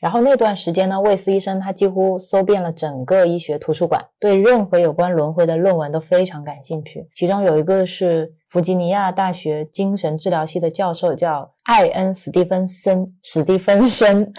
[SPEAKER 2] 然后那段时间呢，魏斯医生他几乎搜遍了整个医学图书馆，对任何有关轮回的论文都非常感兴趣。其中有一个是弗吉尼亚大学精神治疗系的教授，叫艾恩·史蒂芬森，史蒂芬森，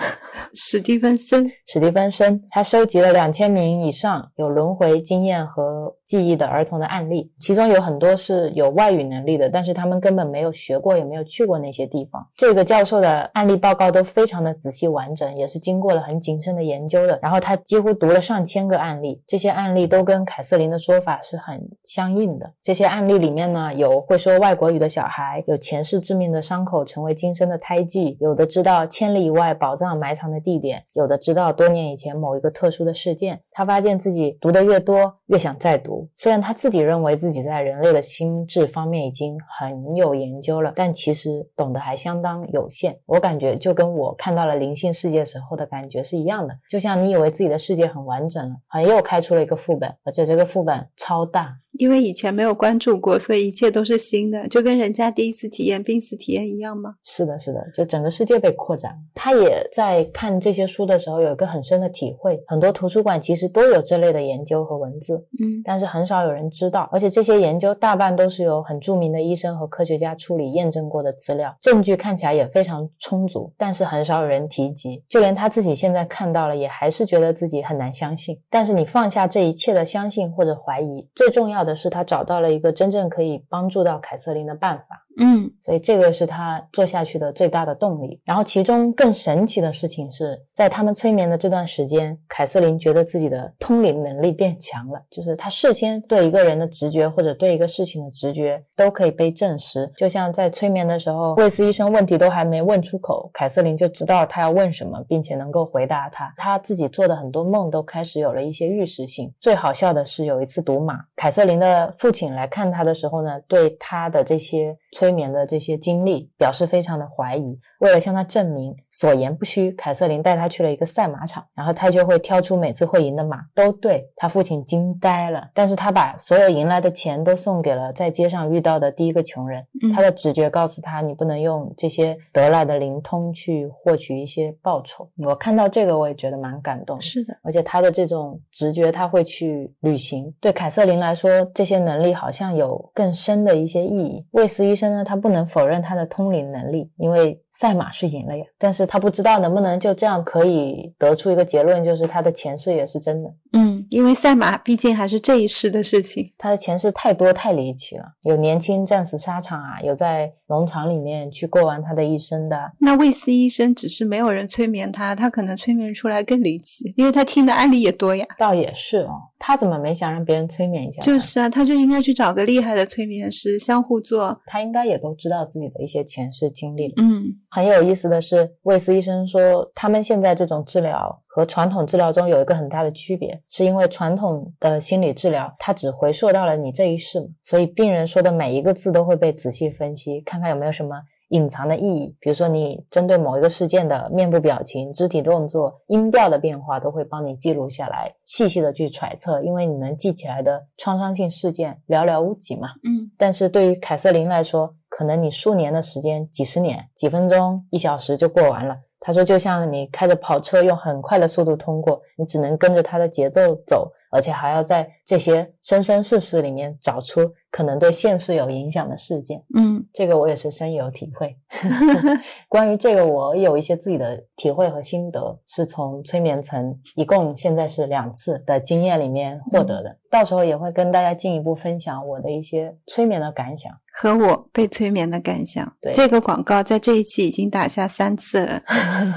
[SPEAKER 1] 史蒂芬森，
[SPEAKER 2] 史蒂芬森，他收集了两千名以上有轮回经验和记忆的儿童的案例，其中有很多是有外语能力的，但是他们根本没有学过，也没有去过那些地方。这个教教授的案例报告都非常的仔细完整，也是经过了很谨慎的研究的。然后他几乎读了上千个案例，这些案例都跟凯瑟琳的说法是很相应的。这些案例里面呢，有会说外国语的小孩，有前世致命的伤口成为今生的胎记，有的知道千里以外宝藏埋藏的地点，有的知道多年以前某一个特殊的事件。他发现自己读的越多，越想再读。虽然他自己认为自己在人类的心智方面已经很有研究了，但其实懂得还相当有限。我感觉就跟我看到了灵性世界时候的感觉是一样的，就像你以为自己的世界很完整了，好像又开出了一个副本，而且这个副本超大。
[SPEAKER 1] 因为以前没有关注过，所以一切都是新的，就跟人家第一次体验濒死体验一样吗？
[SPEAKER 2] 是的，是的，就整个世界被扩展。他也在看这些书的时候有一个很深的体会，很多图书馆其实都有这类的研究和文字，
[SPEAKER 1] 嗯
[SPEAKER 2] 但是很少有人知道，而且这些研究大半都是由很著名的医生和科学家处理验证过的资料，证据看起来也非常充足，但是很少有人提及。就连他自己现在看到了，也还是觉得自己很难相信。但是你放下这一切的相信或者怀疑，最重要的是他找到了一个真正可以帮助到凯瑟琳的办法。
[SPEAKER 1] 嗯
[SPEAKER 2] 所以这个是他做下去的最大的动力。然后其中更神奇的事情是在他们催眠的这段时间，凯瑟琳觉得自己的通灵能力变强了，就是他事先对一个人的直觉或者对一个事情的直觉都可以被证实。就像在催眠的时候，卫斯医生问题都还没问出口，凯瑟琳就知道他要问什么，并且能够回答他。他自己做的很多梦都开始有了一些预示性。最好笑的是有一次赌马，凯瑟琳的父亲来看他的时候呢，对他的这些催眠的这些经历表示非常的怀疑。为了向他证明所言不虚，凯瑟琳带他去了一个赛马场，然后他就会挑出每次会赢的马，都对。他父亲惊呆了，但是他把所有赢来的钱都送给了在街上遇到的第一个穷人。
[SPEAKER 1] 嗯
[SPEAKER 2] 他的直觉告诉他，你不能用这些得来的灵通去获取一些报酬。我看到这个，我也觉得蛮感动。
[SPEAKER 1] 是的，
[SPEAKER 2] 而且他的这种直觉，他会去旅行。对凯瑟琳来说，这些能力好像有更深的一些意义。卫斯医生呢，他不能否认他的通灵能力，因为赛马是赢了呀，但是他不知道能不能就这样可以得出一个结论，就是他的前世也是真的。
[SPEAKER 1] 嗯因为赛马毕竟还是这一世的事情。
[SPEAKER 2] 他的前世太多太离奇了，有年轻战死沙场啊，有在农场里面去过完他的一生的。
[SPEAKER 1] 那魏斯医生只是没有人催眠他，他可能催眠出来更离奇，因为他听的案例也多呀。
[SPEAKER 2] 倒也是哦，他怎么没想让别人催眠一下？
[SPEAKER 1] 就是啊，他就应该去找个厉害的催眠师，相互做。
[SPEAKER 2] 他应该也都知道自己的一些前世经历了。
[SPEAKER 1] 嗯，
[SPEAKER 2] 很有意思的是，魏斯医生说，他们现在这种治疗和传统治疗中有一个很大的区别，是因为传统的心理治疗，它只回溯到了你这一世嘛，所以病人说的每一个字都会被仔细分析，看看有没有什么。隐藏的意义，比如说你针对某一个事件的面部表情、肢体动作、音调的变化，都会帮你记录下来，细细的去揣测，因为你能记起来的创伤性事件寥寥无几嘛。
[SPEAKER 1] 嗯，
[SPEAKER 2] 但是对于凯瑟琳来说，可能你数年的时间、几十年、几分钟、一小时就过完了。他说，就像你开着跑车用很快的速度通过，你只能跟着它的节奏走。而且还要在这些生生世世里面找出可能对现实有影响的事件，
[SPEAKER 1] 嗯，
[SPEAKER 2] 这个我也是深有体会。关于这个，我有一些自己的体会和心得，是从催眠层一共现在是两次的经验里面获得的。到时候也会跟大家进一步分享我的一些催眠的感想
[SPEAKER 1] 和我被催眠的感想。
[SPEAKER 2] 对
[SPEAKER 1] 这个广告在这一期已经打下三次了，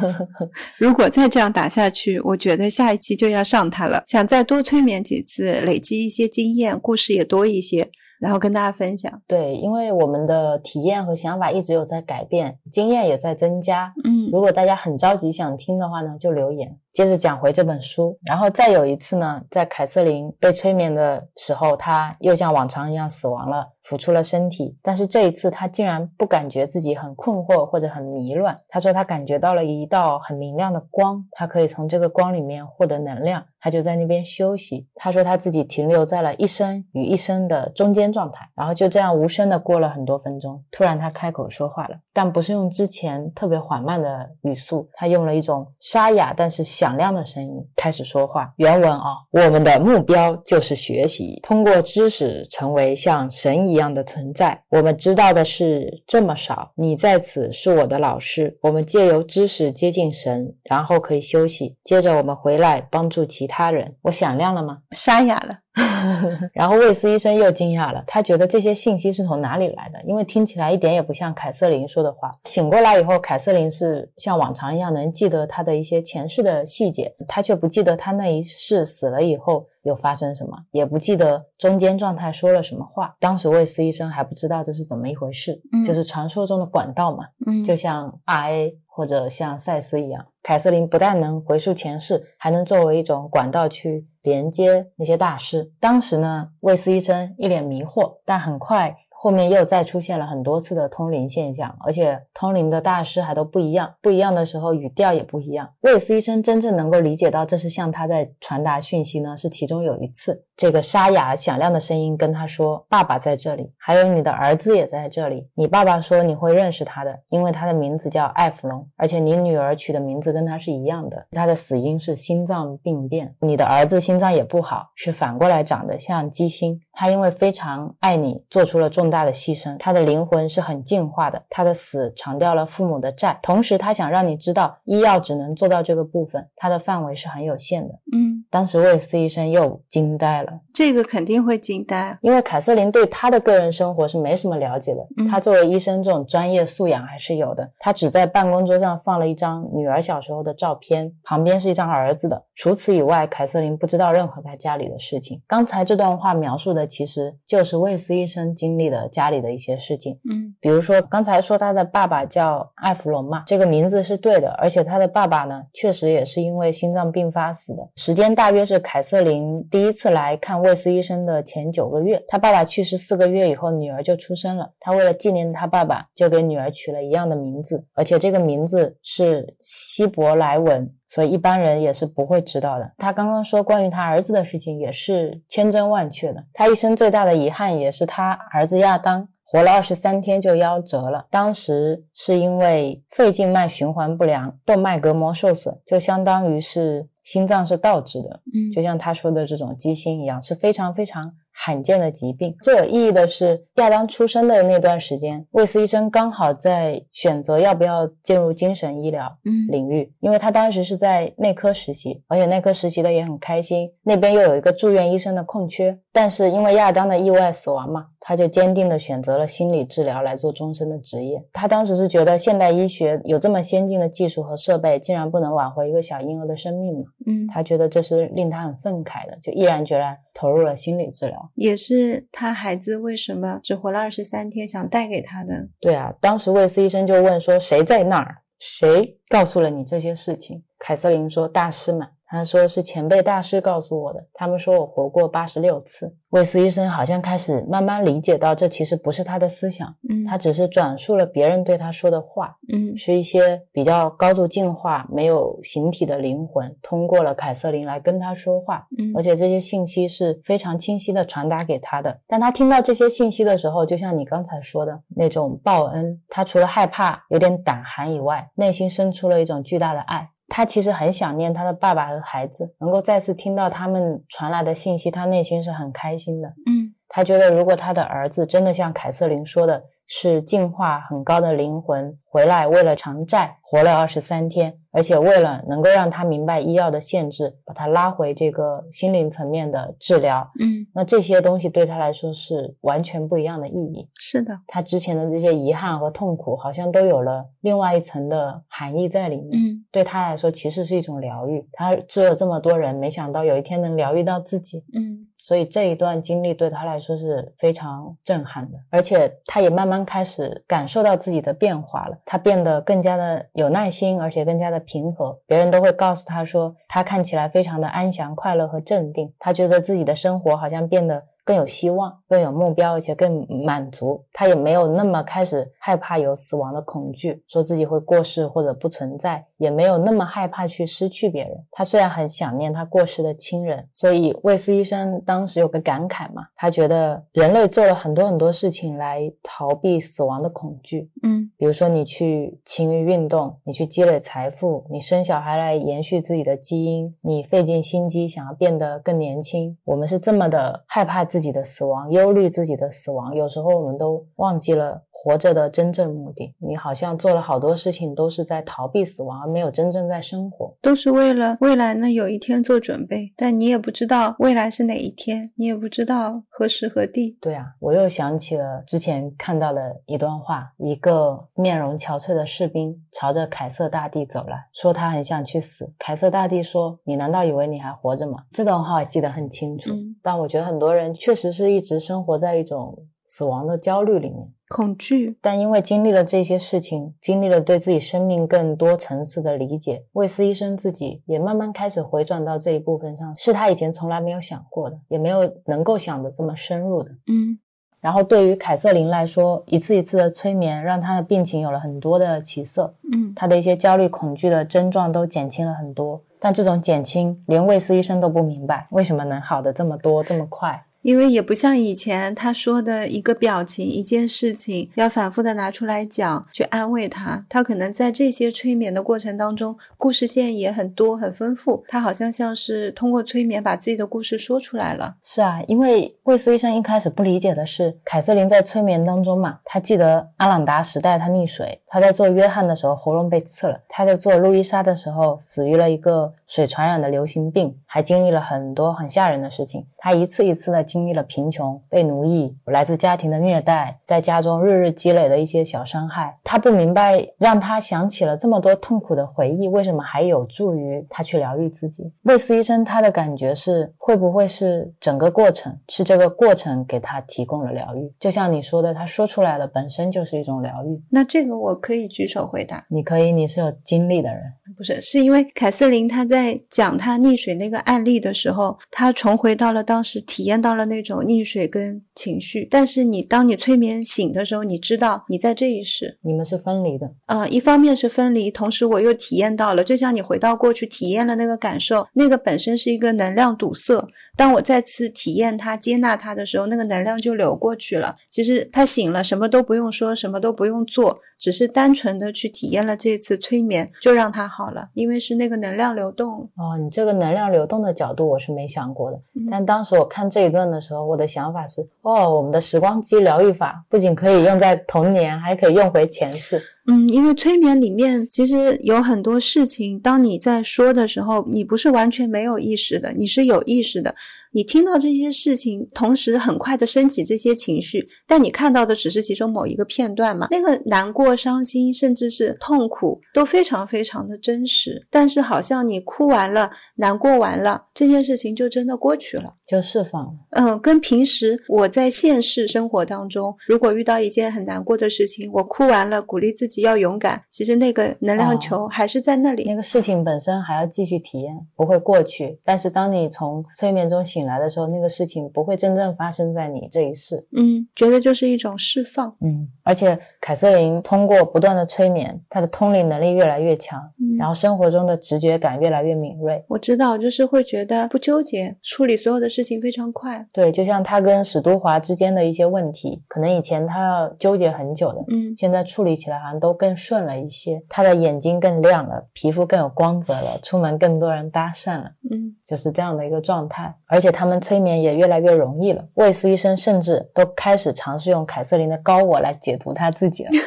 [SPEAKER 1] 如果再这样打下去，我觉得下一期就要上它了。想再多催眠几次，累积一些经验，故事也多一些，然后跟大家分享。
[SPEAKER 2] 对，因为我们的体验和想法一直有在改变，经验也在增加。
[SPEAKER 1] 嗯
[SPEAKER 2] 如果大家很着急想听的话呢，就留言。接着讲回这本书，然后再有一次呢，在凯瑟琳被催眠的时候，她又像往常一样死亡了，浮出了身体。但是这一次，她竟然不感觉自己很困惑或者很迷乱。她说她感觉到了一道很明亮的光，她可以从这个光里面获得能量。她就在那边休息。她说她自己停留在了一生与一生的中间状态，然后就这样无声的过了很多分钟。突然，她开口说话了，但不是用之前特别缓慢的语速，她用了一种沙哑但是响亮的声音开始说话。原文啊，我们的目标就是学习，通过知识成为像神一样的存在。我们知道的是这么少，你在此是我的老师。我们借由知识接近神，然后可以休息，接着我们回来帮助其他人。我响亮了吗？
[SPEAKER 1] 沙哑了。
[SPEAKER 2] 然后卫斯医生又惊讶了，他觉得这些信息是从哪里来的？因为听起来一点也不像凯瑟琳说的话。醒过来以后，凯瑟琳是像往常一样能记得她的一些前世的细节，他却不记得她那一世死了以后有发生什么，也不记得中间状态说了什么话。当时卫斯医生还不知道这是怎么一回事，
[SPEAKER 1] 嗯
[SPEAKER 2] 就是传说中的管道嘛，
[SPEAKER 1] 嗯，
[SPEAKER 2] 就像 RA 或者像赛斯一样，凯瑟琳不但能回溯前世，还能作为一种管道去连接那些大师。当时呢，卫斯医生一脸迷惑，但很快后面又再出现了很多次的通灵现象，而且通灵的大师还都不一样，不一样的时候语调也不一样。魏斯医生真正能够理解到这是向他在传达讯息呢，是其中有一次，这个沙哑响亮的声音跟他说：“爸爸在这里，还有你的儿子也在这里。你爸爸说你会认识他的，因为他的名字叫艾弗隆，而且你女儿取的名字跟他是一样的。他的死因是心脏病变，你的儿子心脏也不好，是反过来长得像鸡心。他因为非常爱你，做出了重大的牺牲。他的灵魂是很进化的，他的死偿掉了父母的债，同时他想让你知道，医药只能做到这个部分，它的范围是很有限的。
[SPEAKER 1] 嗯，
[SPEAKER 2] 当时魏斯医生又惊呆了。
[SPEAKER 1] 这个肯定会惊呆。
[SPEAKER 2] 因为凯瑟琳对他的个人生活是没什么了解的，
[SPEAKER 1] 嗯
[SPEAKER 2] 他作为医生这种专业素养还是有的。他只在办公桌上放了一张女儿小时候的照片，旁边是一张儿子的。除此以外，凯瑟琳不知道任何他家里的事情。刚才这段话描述的其实就是卫斯医生经历的家里的一些事情。
[SPEAKER 1] 嗯
[SPEAKER 2] 比如说，刚才说他的爸爸叫艾弗隆嘛，这个名字是对的，而且他的爸爸呢，确实也是因为心脏病发死的，时间大约是凯瑟琳第一次来看魏斯医生的前九个月。他爸爸去世四个月以后，女儿就出生了，他为了纪念他爸爸，就给女儿取了一样的名字，而且这个名字是希伯来文。所以一般人也是不会知道的。他刚刚说关于他儿子的事情也是千真万确的。他一生最大的遗憾也是他儿子亚当活了二十三天就夭折了，当时是因为肺静脉循环不良，动脉隔膜受损，就相当于是心脏是倒置的，
[SPEAKER 1] 嗯
[SPEAKER 2] 就像他说的这种畸心一样，是非常非常罕见的疾病。最有意义的是，亚当出生的那段时间，魏斯医生刚好在选择要不要进入精神医疗领域，因为他当时是在内科实习，而且内科实习的也很开心，那边又有一个住院医生的空缺。但是因为亚当的意外死亡嘛，他就坚定的选择了心理治疗来做终身的职业。他当时是觉得现代医学有这么先进的技术和设备，竟然不能挽回一个小婴儿的生命嘛？
[SPEAKER 1] 嗯，
[SPEAKER 2] 他觉得这是令他很愤慨的，就毅然决然投入了心理治疗。
[SPEAKER 1] 也是他孩子为什么只活了二十三天，想带给他的。
[SPEAKER 2] 对啊，当时魏斯医生就问说：“谁在那儿？谁告诉了你这些事情？”凯瑟琳说：“大师们。”他说是前辈大师告诉我的，他们说我活过八十六次。魏斯医生好像开始慢慢理解到，这其实不是他的思想，
[SPEAKER 1] 嗯，
[SPEAKER 2] 他只是转述了别人对他说的话，
[SPEAKER 1] 嗯
[SPEAKER 2] 是一些比较高度进化、没有形体的灵魂通过了凯瑟琳来跟他说话，
[SPEAKER 1] 嗯
[SPEAKER 2] 而且这些信息是非常清晰的传达给他的。但他听到这些信息的时候，就像你刚才说的那种报恩，他除了害怕、有点胆寒以外，内心生出了一种巨大的爱。他其实很想念他的爸爸和孩子，能够再次听到他们传来的信息，他内心是很开心的。
[SPEAKER 1] 嗯
[SPEAKER 2] 他觉得，如果他的儿子真的像凯瑟琳说的，是进化很高的灵魂回来，为了偿债活了二十三天，而且为了能够让他明白医药的限制，把他拉回这个心灵层面的治疗，
[SPEAKER 1] 嗯，
[SPEAKER 2] 那这些东西对他来说是完全不一样的意义。
[SPEAKER 1] 是的，
[SPEAKER 2] 他之前的这些遗憾和痛苦，好像都有了另外一层的含义在里面。
[SPEAKER 1] 嗯
[SPEAKER 2] 对他来说，其实是一种疗愈。他治了这么多人，没想到有一天能疗愈到自己。
[SPEAKER 1] 嗯
[SPEAKER 2] 所以这一段经历对他来说是非常震撼的，而且他也慢慢开始感受到自己的变化了。他变得更加的有耐心，而且更加的平和。别人都会告诉他说，他看起来非常的安详、快乐和镇定。他觉得自己的生活好像变得更有希望、更有目标，而且更满足。他也没有那么开始害怕有死亡的恐惧，说自己会过世或者不存在，也没有那么害怕去失去别人。他虽然很想念他过世的亲人，所以魏斯医生当时有个感慨嘛，他觉得人类做了很多很多事情来逃避死亡的恐惧，
[SPEAKER 1] 嗯
[SPEAKER 2] 比如说你去勤于运动，你去积累财富，你生小孩来延续自己的基因，你费尽心机想要变得更年轻。我们是这么的害怕自己的死亡，忧虑自己的死亡，有时候我们都忘记了。活着的真正目的，你好像做了好多事情都是在逃避死亡，而没有真正在生活。
[SPEAKER 1] 都是为了未来呢有一天做准备，但你也不知道未来是哪一天，你也不知道何时何地。
[SPEAKER 2] 对啊，我又想起了之前看到的一段话：一个面容憔悴的士兵朝着凯瑟大帝走来，说他很想去死。凯瑟大帝说：“你难道以为你还活着吗？”这段话我记得很清楚。
[SPEAKER 1] 嗯
[SPEAKER 2] 但我觉得很多人确实是一直生活在一种死亡的焦虑里面。
[SPEAKER 1] 恐惧，
[SPEAKER 2] 但因为经历了这些事情，经历了对自己生命更多层次的理解，魏斯医生自己也慢慢开始回转到这一部分上，是他以前从来没有想过的，也没有能够想的这么深入的。
[SPEAKER 1] 嗯
[SPEAKER 2] 然后对于凯瑟琳来说，一次一次的催眠让她的病情有了很多的起色，
[SPEAKER 1] 嗯
[SPEAKER 2] 她的一些焦虑、恐惧的症状都减轻了很多。但这种减轻，连魏斯医生都不明白为什么能好的这么多、这么快。
[SPEAKER 1] 因为也不像以前他说的一个表情、一件事情，要反复的拿出来讲，去安慰他。他可能在这些催眠的过程当中，故事线也很多、很丰富。他好像像是通过催眠把自己的故事说出来了。
[SPEAKER 2] 是啊，因为魏斯医生一开始不理解的是，凯瑟琳在催眠当中嘛，他记得阿朗达时代他溺水，他在做约翰的时候喉咙被刺了，他在做路易莎的时候死于了一个水传染的流行病，还经历了很多很吓人的事情。他一次一次的经历了贫穷、被奴役、来自家庭的虐待，在家中日日积累的一些小伤害。他不明白，让他想起了这么多痛苦的回忆，为什么还有助于他去疗愈自己？魏斯医生他的感觉是，会不会是整个过程，是这个过程给他提供了疗愈？就像你说的，他说出来了，本身就是一种疗愈。
[SPEAKER 1] 那这个我可以举手回答，
[SPEAKER 2] 你可以，你是有经历的人，
[SPEAKER 1] 不是，是因为凯瑟琳她在讲她溺水那个案例的时候，她重回到了当时体验到了那种溺水跟情绪。但是你当你催眠醒的时候，你知道你在这一世，
[SPEAKER 2] 你们是分离的。
[SPEAKER 1] 呃，一方面是分离，同时我又体验到了，就像你回到过去体验了那个感受，那个本身是一个能量堵塞。当我再次体验它、接纳它的时候，那个能量就流过去了。其实他醒了，什么都不用说，什么都不用做，只是单纯的去体验了这次催眠，就让他好好了，因为是那个能量流动。
[SPEAKER 2] 哦，你这个能量流动的角度我是没想过的。
[SPEAKER 1] 嗯
[SPEAKER 2] 但当时我看这一段的时候，我的想法是：哦，我们的时光机疗愈法不仅可以用在童年，还可以用回前世。
[SPEAKER 1] 嗯，因为催眠里面其实有很多事情，当你在说的时候，你不是完全没有意识的，你是有意识的。你听到这些事情，同时很快的升起这些情绪，但你看到的只是其中某一个片段嘛？那个难过、伤心，甚至是痛苦，都非常非常的真实。但是好像你哭完了、难过完了，这件事情就真的过去了。
[SPEAKER 2] 就释放了。
[SPEAKER 1] 嗯，跟平时我在现实生活当中，如果遇到一件很难过的事情，我哭完了，鼓励自己要勇敢，其实那个能量球还是在那里。
[SPEAKER 2] 那个事情本身还要继续体验，不会过去。但是当你从催眠中醒来的时候，那个事情不会真正发生在你这一世。
[SPEAKER 1] 嗯，觉得就是一种释放。
[SPEAKER 2] 嗯，而且凯瑟琳通过不断的催眠，她的通灵能力越来越强，
[SPEAKER 1] 嗯
[SPEAKER 2] 然后生活中的直觉感越来越敏锐。
[SPEAKER 1] 我知道，就是会觉得不纠结，处理所有的事情非常快。
[SPEAKER 2] 对，就像她跟史都华之间的一些问题，可能以前她要纠结很久的，
[SPEAKER 1] 嗯
[SPEAKER 2] 现在处理起来好像都更顺了一些。她的眼睛更亮了，皮肤更有光泽了，出门更多人搭讪了。
[SPEAKER 1] 嗯
[SPEAKER 2] 就是这样的一个状态，而且他们催眠也越来越容易了。卫斯医生甚至都开始尝试用凯瑟琳的高我来解读他自己了。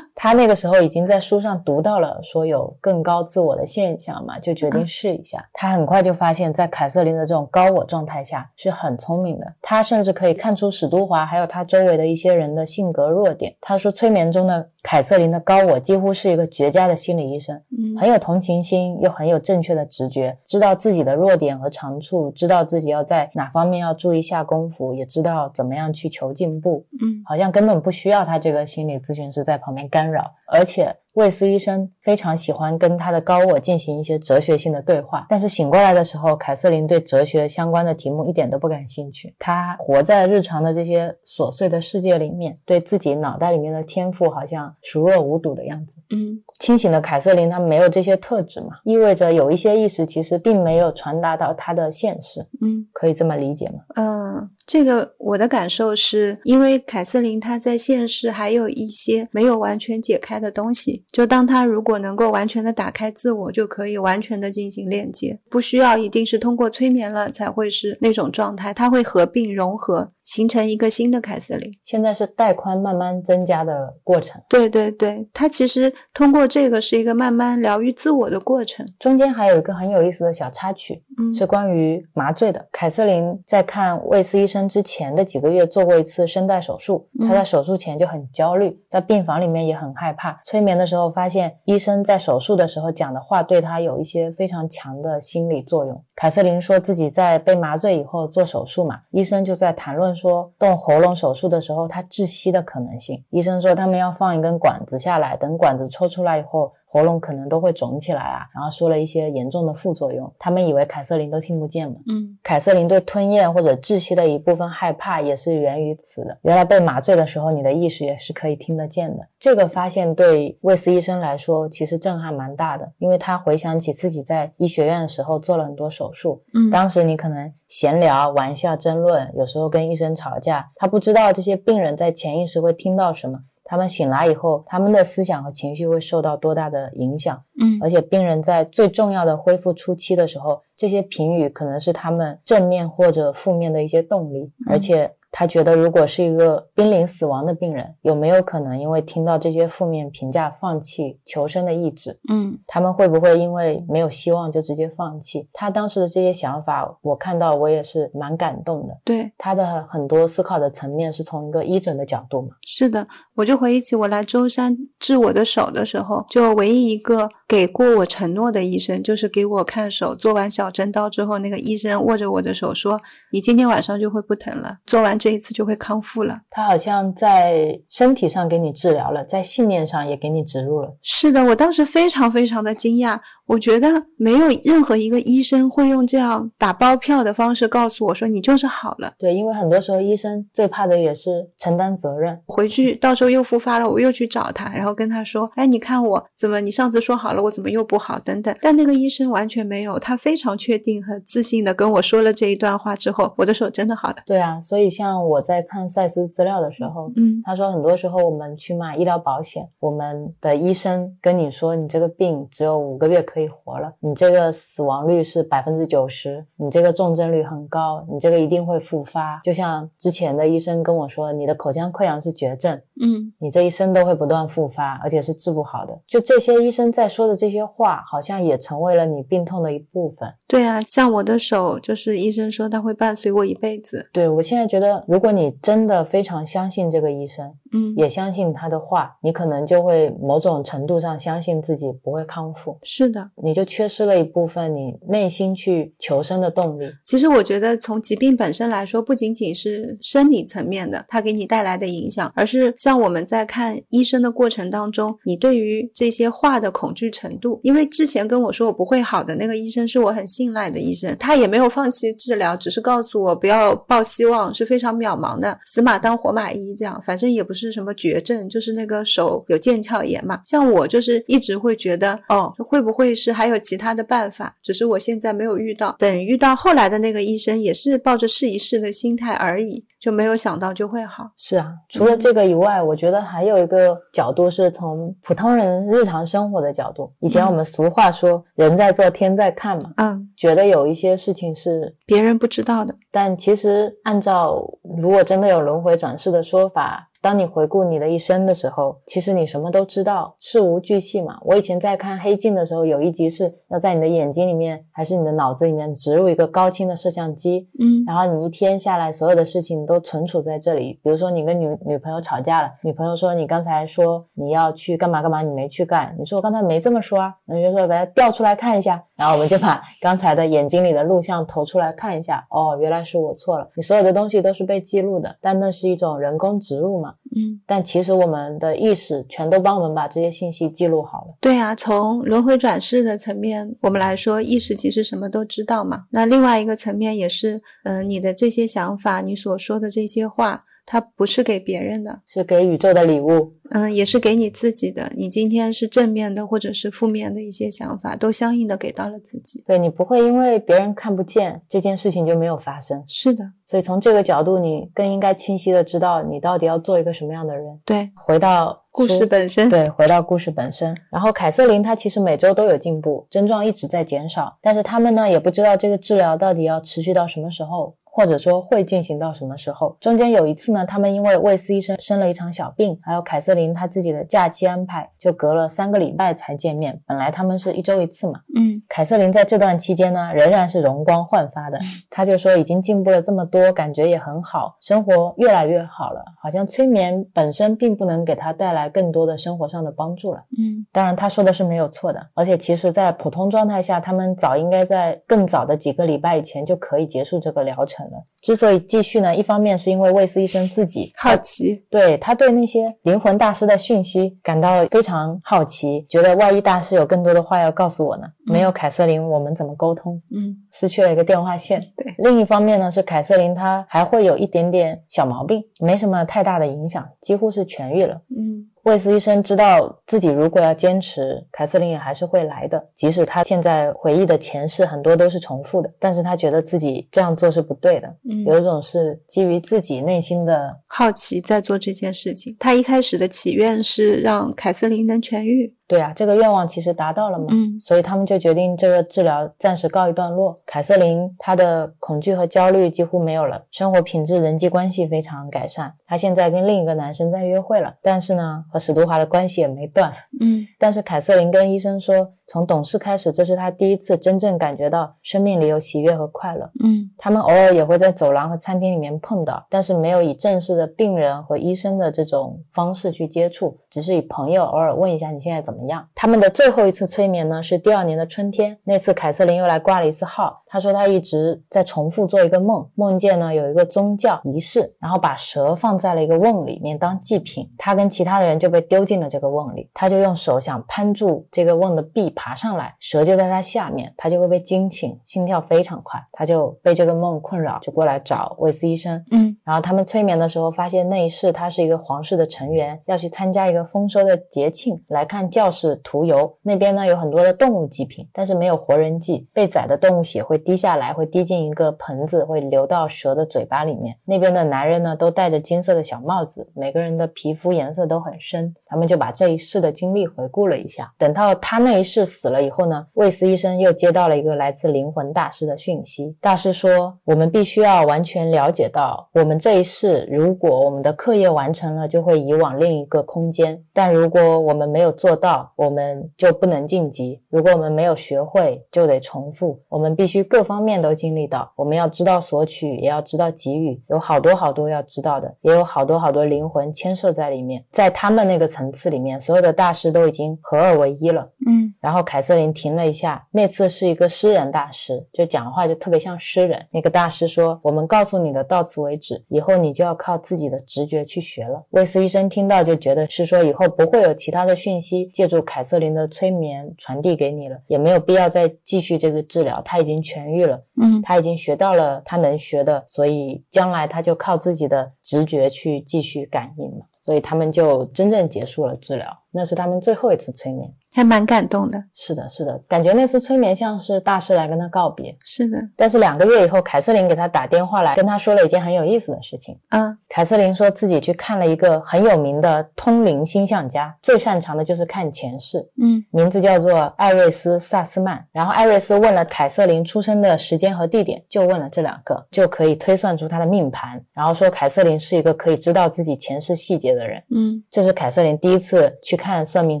[SPEAKER 2] 他那个时候已经在书上读到了说有更高自我的现象嘛，就决定试一下。他很快就发现，在凯瑟琳的这种高我状态下是很聪明的。他甚至可以看出史都华还有他周围的一些人的性格弱点。他说，催眠中的凯瑟琳的高我几乎是一个绝佳的心理医生。
[SPEAKER 1] 嗯
[SPEAKER 2] 很有同情心，又很有正确的直觉，知道自己的弱点和长处，知道自己要在哪方面要注意下功夫，也知道怎么样去求进步。
[SPEAKER 1] 嗯
[SPEAKER 2] 好像根本不需要他这个心理咨询师在旁边干扰，而且魏斯医生非常喜欢跟他的高我进行一些哲学性的对话。但是醒过来的时候，凯瑟琳对哲学相关的题目一点都不感兴趣，她活在日常的这些琐碎的世界里面，对自己脑袋里面的天赋好像熟若无睹的样子。
[SPEAKER 1] 嗯
[SPEAKER 2] 清醒的凯瑟琳她没有这些特质嘛，意味着有一些意识其实并没有传达到她的现实，
[SPEAKER 1] 嗯
[SPEAKER 2] 可以这么理解吗？
[SPEAKER 1] 嗯，这个我的感受是因为凯瑟琳她在现实还有一些没有完全解开的东西，就当她如果能够完全的打开自我，就可以完全的进行链接，不需要一定是通过催眠了才会是那种状态，它会合并融合，形成一个新的凯瑟琳。
[SPEAKER 2] 现在是带宽慢慢增加的过程，
[SPEAKER 1] 对对对，它其实通过这个是一个慢慢疗愈自我的过程。
[SPEAKER 2] 中间还有一个很有意思的小插曲，
[SPEAKER 1] 嗯，
[SPEAKER 2] 是关于麻醉的。凯瑟琳在看卫斯医生之前的几个月做过一次声带手术，
[SPEAKER 1] 嗯
[SPEAKER 2] 她在手术前就很焦虑，在病房里面也很害怕。催眠的时候发现，医生在手术的时候讲的话对她有一些非常强的心理作用。凯瑟琳说自己在被麻醉以后做手术嘛，医生就在谈论说动喉咙手术的时候他窒息的可能性。医生说他们要放一根管子下来，等管子抽出来以后。喉咙可能都会肿起来啊，然后说了一些严重的副作用。他们以为凯瑟琳都听不见嘛。
[SPEAKER 1] 嗯
[SPEAKER 2] 凯瑟琳对吞咽或者窒息的一部分害怕也是源于此的。原来被麻醉的时候，你的意识也是可以听得见的。这个发现对魏斯医生来说其实震撼蛮大的，因为他回想起自己在医学院的时候做了很多手术，
[SPEAKER 1] 嗯
[SPEAKER 2] 当时你可能闲聊、玩笑、争论，有时候跟医生吵架，他不知道这些病人在潜意识会听到什么。他们醒来以后，他们的思想和情绪会受到多大的影响？
[SPEAKER 1] 嗯
[SPEAKER 2] 而且病人在最重要的恢复初期的时候，这些评语可能是他们正面或者负面的一些动力。而且他觉得，如果是一个濒临死亡的病人，有没有可能因为听到这些负面评价放弃求生的意志？
[SPEAKER 1] 嗯
[SPEAKER 2] 他们会不会因为没有希望就直接放弃？他当时的这些想法，我看到我也是蛮感动的。
[SPEAKER 1] 对，
[SPEAKER 2] 他的很多思考的层面是从一个医诊的角度嘛。
[SPEAKER 1] 是的，我就回忆起我来舟山治我的手的时候，就唯一一个给过我承诺的医生，就是给我看手，做完小针刀之后，那个医生握着我的手说：“你今天晚上就会不疼了，做完这一次就会康复了。
[SPEAKER 2] 他好像在身体上给你治疗了，在信念上也给你植入了。”
[SPEAKER 1] 是的，我当时非常非常的惊讶，我觉得没有任何一个医生会用这样打包票的方式告诉我说你就是好了。
[SPEAKER 2] 对，因为很多时候医生最怕的也是承担责任。
[SPEAKER 1] 回去到时候又复发了，我又去找他，然后跟他说：“哎，你看我怎么？你上次说好了，我怎么又不好？等等。”但那个医生完全没有，他非常确定和自信的跟我说了这一段话之后，我的手真的好了。
[SPEAKER 2] 对啊，所以像像我在看赛斯资料的时候，
[SPEAKER 1] 嗯
[SPEAKER 2] 他说很多时候我们去买医疗保险，我们的医生跟你说你这个病只有五个月可以活了，你这个死亡率是百分之九十，你这个重症率很高，你这个一定会复发。就像之前的医生跟我说，你的口腔溃疡是绝症，
[SPEAKER 1] 嗯
[SPEAKER 2] 你这一生都会不断复发，而且是治不好的。就这些医生在说的这些话，好像也成为了你病痛的一部分。
[SPEAKER 1] 对啊，像我的手，就是医生说它会伴随我一辈子。
[SPEAKER 2] 对我现在觉得，如果你真的非常相信这个医生，
[SPEAKER 1] 嗯，
[SPEAKER 2] 也相信他的话，你可能就会某种程度上相信自己不会康复，
[SPEAKER 1] 是的。
[SPEAKER 2] 你就缺失了一部分你内心去求生的动力。
[SPEAKER 1] 其实我觉得，从疾病本身来说，不仅仅是生理层面的它给你带来的影响，而是像我们在看医生的过程当中，你对于这些话的恐惧程度。因为之前跟我说我不会好的那个医生是我很信赖的医生，他也没有放弃治疗，只是告诉我不要抱希望，是非常渺茫的，死马当活马医这样，反正也不是什么绝症，就是那个手有腱鞘炎嘛。像我就是一直会觉得，哦，会不会是还有其他的办法？只是我现在没有遇到。等遇到后来的那个医生，也是抱着试一试的心态而已，就没有想到就会好。
[SPEAKER 2] 是啊，除了这个以外，我觉得还有一个角度是从普通人日常生活的角度。以前我们俗话说“人在做，天在看”嘛，
[SPEAKER 1] 嗯，
[SPEAKER 2] 觉得有一些事情是，
[SPEAKER 1] 别人不知道的。
[SPEAKER 2] 但其实按照如果真的有轮回转世的说法。当你回顾你的一生的时候，其实你什么都知道，事无巨细嘛。我以前在看《黑镜》的时候，有一集是要在你的眼睛里面还是你的脑子里面植入一个高清的摄像机，
[SPEAKER 1] 嗯
[SPEAKER 2] 然后你一天下来所有的事情都存储在这里。比如说你跟女女朋友吵架了，女朋友说你刚才说你要去干嘛干嘛，你没去干，你说我刚才没这么说啊，那你就说把它调出来看一下，然后我们就把刚才的眼睛里的录像投出来看一下，哦，原来是我错了。你所有的东西都是被记录的，但那是一种人工植入嘛。
[SPEAKER 1] 嗯，
[SPEAKER 2] 但其实我们的意识全都帮我们把这些信息记录好了。
[SPEAKER 1] 对啊，从轮回转世的层面，我们来说，意识其实什么都知道嘛。那另外一个层面也是，嗯、你的这些想法，你所说的这些话，它不是给别人的，
[SPEAKER 2] 是给宇宙的礼物。
[SPEAKER 1] 嗯，也是给你自己的。你今天是正面的，或者是负面的一些想法，都相应的给到了自己。
[SPEAKER 2] 对你不会因为别人看不见这件事情就没有发生。
[SPEAKER 1] 是的，
[SPEAKER 2] 所以从这个角度，你更应该清晰的知道你到底要做一个什么样的人。
[SPEAKER 1] 对，
[SPEAKER 2] 回到
[SPEAKER 1] 故事本身，
[SPEAKER 2] 对，回到故事本身。然后凯瑟琳她其实每周都有进步，症状一直在减少，但是他们呢也不知道这个治疗到底要持续到什么时候。或者说会进行到什么时候？中间有一次呢，他们因为魏斯医生生了一场小病，还有凯瑟琳她自己的假期安排，就隔了三个礼拜才见面。本来他们是一周一次嘛，
[SPEAKER 1] 嗯
[SPEAKER 2] 凯瑟琳在这段期间呢，仍然是容光焕发的。她就说已经进步了这么多，感觉也很好，生活越来越好了。好像催眠本身并不能给她带来更多的生活上的帮助了。
[SPEAKER 1] 嗯
[SPEAKER 2] 当然，她说的是没有错的。而且其实，在普通状态下，他们早应该在更早的几个礼拜以前就可以结束这个疗程了。之所以继续呢，一方面是因为魏斯医生自己
[SPEAKER 1] 好奇，
[SPEAKER 2] 对他对那些灵魂大师的讯息感到非常好奇，觉得万一大师有更多的话要告诉我呢？
[SPEAKER 1] 嗯
[SPEAKER 2] 没有凯瑟琳，我们怎么沟通？
[SPEAKER 1] 嗯
[SPEAKER 2] 失去了一个电话线。
[SPEAKER 1] 对
[SPEAKER 2] 另一方面呢，是凯瑟琳她还会有一点点小毛病，没什么太大的影响，几乎是痊愈了。
[SPEAKER 1] 嗯
[SPEAKER 2] 魏斯医生知道自己如果要坚持，凯瑟琳也还是会来的。即使他现在回忆的前世很多都是重复的，但是他觉得自己这样做是不对的。有
[SPEAKER 1] 嗯，
[SPEAKER 2] 一种是基于自己内心的
[SPEAKER 1] 好奇在做这件事情。他一开始的祈愿是让凯瑟琳能痊愈。
[SPEAKER 2] 对啊，这个愿望其实达到了嘛，
[SPEAKER 1] 嗯
[SPEAKER 2] 所以他们就决定这个治疗暂时告一段落。凯瑟琳她的恐惧和焦虑几乎没有了，生活品质、人际关系非常改善。她现在跟另一个男生在约会了，但是呢，和史都华的关系也没断。
[SPEAKER 1] 嗯
[SPEAKER 2] 但是凯瑟琳跟医生说，从懂事开始，这是她第一次真正感觉到生命里有喜悦和快乐。
[SPEAKER 1] 嗯
[SPEAKER 2] 他们偶尔也会在走廊和餐厅里面碰到，但是没有以正式的病人和医生的这种方式去接触，只是以朋友偶尔问一下你现在怎么样。他们的最后一次催眠呢是第二年的春天，那次凯瑟琳又来挂了一次号。她说她一直在重复做一个梦，梦见呢有一个宗教仪式，然后把蛇放在了一个瓮里面当祭品，她跟其他的人就被丢进了这个瓮里，她就用用手想攀住这个瓮的壁爬上来，蛇就在她下面，她就会被惊醒，心跳非常快，她就被这个梦困扰，就过来找魏斯医生。
[SPEAKER 1] 嗯
[SPEAKER 2] 然后他们催眠的时候，发现那一世他是一个皇室的成员，要去参加一个丰收的节庆，来看教是涂油。那边呢有很多的动物祭品，但是没有活人祭。被宰的动物血会滴下来，会滴进一个盆子，会流到蛇的嘴巴里面。那边的男人呢都戴着金色的小帽子，每个人的皮肤颜色都很深。他们就把这一世的经历回顾了一下。等到他那一世死了以后呢，魏斯医生又接到了一个来自灵魂大师的讯息。大师说，我们必须要完全了解到，我们这一世如果我们的课业完成了，就会移往另一个空间；但如果我们没有做到，我们就不能晋级。如果我们没有学会，就得重复。我们必须各方面都经历到。我们要知道索取，也要知道给予，有好多好多要知道的，也有好多好多灵魂牵涉在里面。在他们那个层次里面，所有的大师都已经合二为一了。
[SPEAKER 1] 嗯
[SPEAKER 2] 然后凯瑟琳停了一下，那次是一个诗人大师，就讲话就特别像诗人。那个大师说：“我们告诉你的到此为止，以后你就要靠自己的直觉去学了。”威斯医生听到就觉得是说以后不会有其他的讯息借助凯瑟琳的催眠传递给你了，也没有必要再继续这个治疗，他已经痊愈了。
[SPEAKER 1] 嗯
[SPEAKER 2] 他已经学到了他能学的，所以将来他就靠自己的直觉去继续感应嘛。所以他们就真正结束了治疗，那是他们最后一次催眠。
[SPEAKER 1] 还蛮感动的。
[SPEAKER 2] 是的，是的，感觉那次催眠像是大师来跟他告别。
[SPEAKER 1] 是的，
[SPEAKER 2] 但是两个月以后，凯瑟琳给他打电话来，跟他说了一件很有意思的事情。
[SPEAKER 1] 嗯
[SPEAKER 2] 凯瑟琳说自己去看了一个很有名的通灵星象家，最擅长的就是看前世，
[SPEAKER 1] 嗯
[SPEAKER 2] 名字叫做艾瑞斯·萨斯曼。然后艾瑞斯问了凯瑟琳出生的时间和地点，就问了这两个，就可以推算出他的命盘。然后说凯瑟琳是一个可以知道自己前世细节的人。
[SPEAKER 1] 嗯
[SPEAKER 2] 这是凯瑟琳第一次去看算命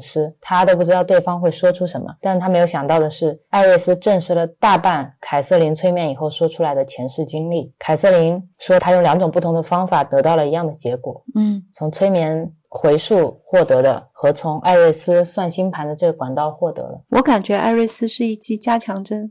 [SPEAKER 2] 师，他都不知道对方会说出什么，但他没有想到的是，艾瑞斯证实了大半凯瑟琳催眠以后说出来的前世经历。凯瑟琳说，她用两种不同的方法得到了一样的结果，
[SPEAKER 1] 嗯
[SPEAKER 2] 从催眠回溯获得的和从艾瑞斯算星盘的这个管道获得了。
[SPEAKER 1] 我感觉艾瑞斯是一剂加强针，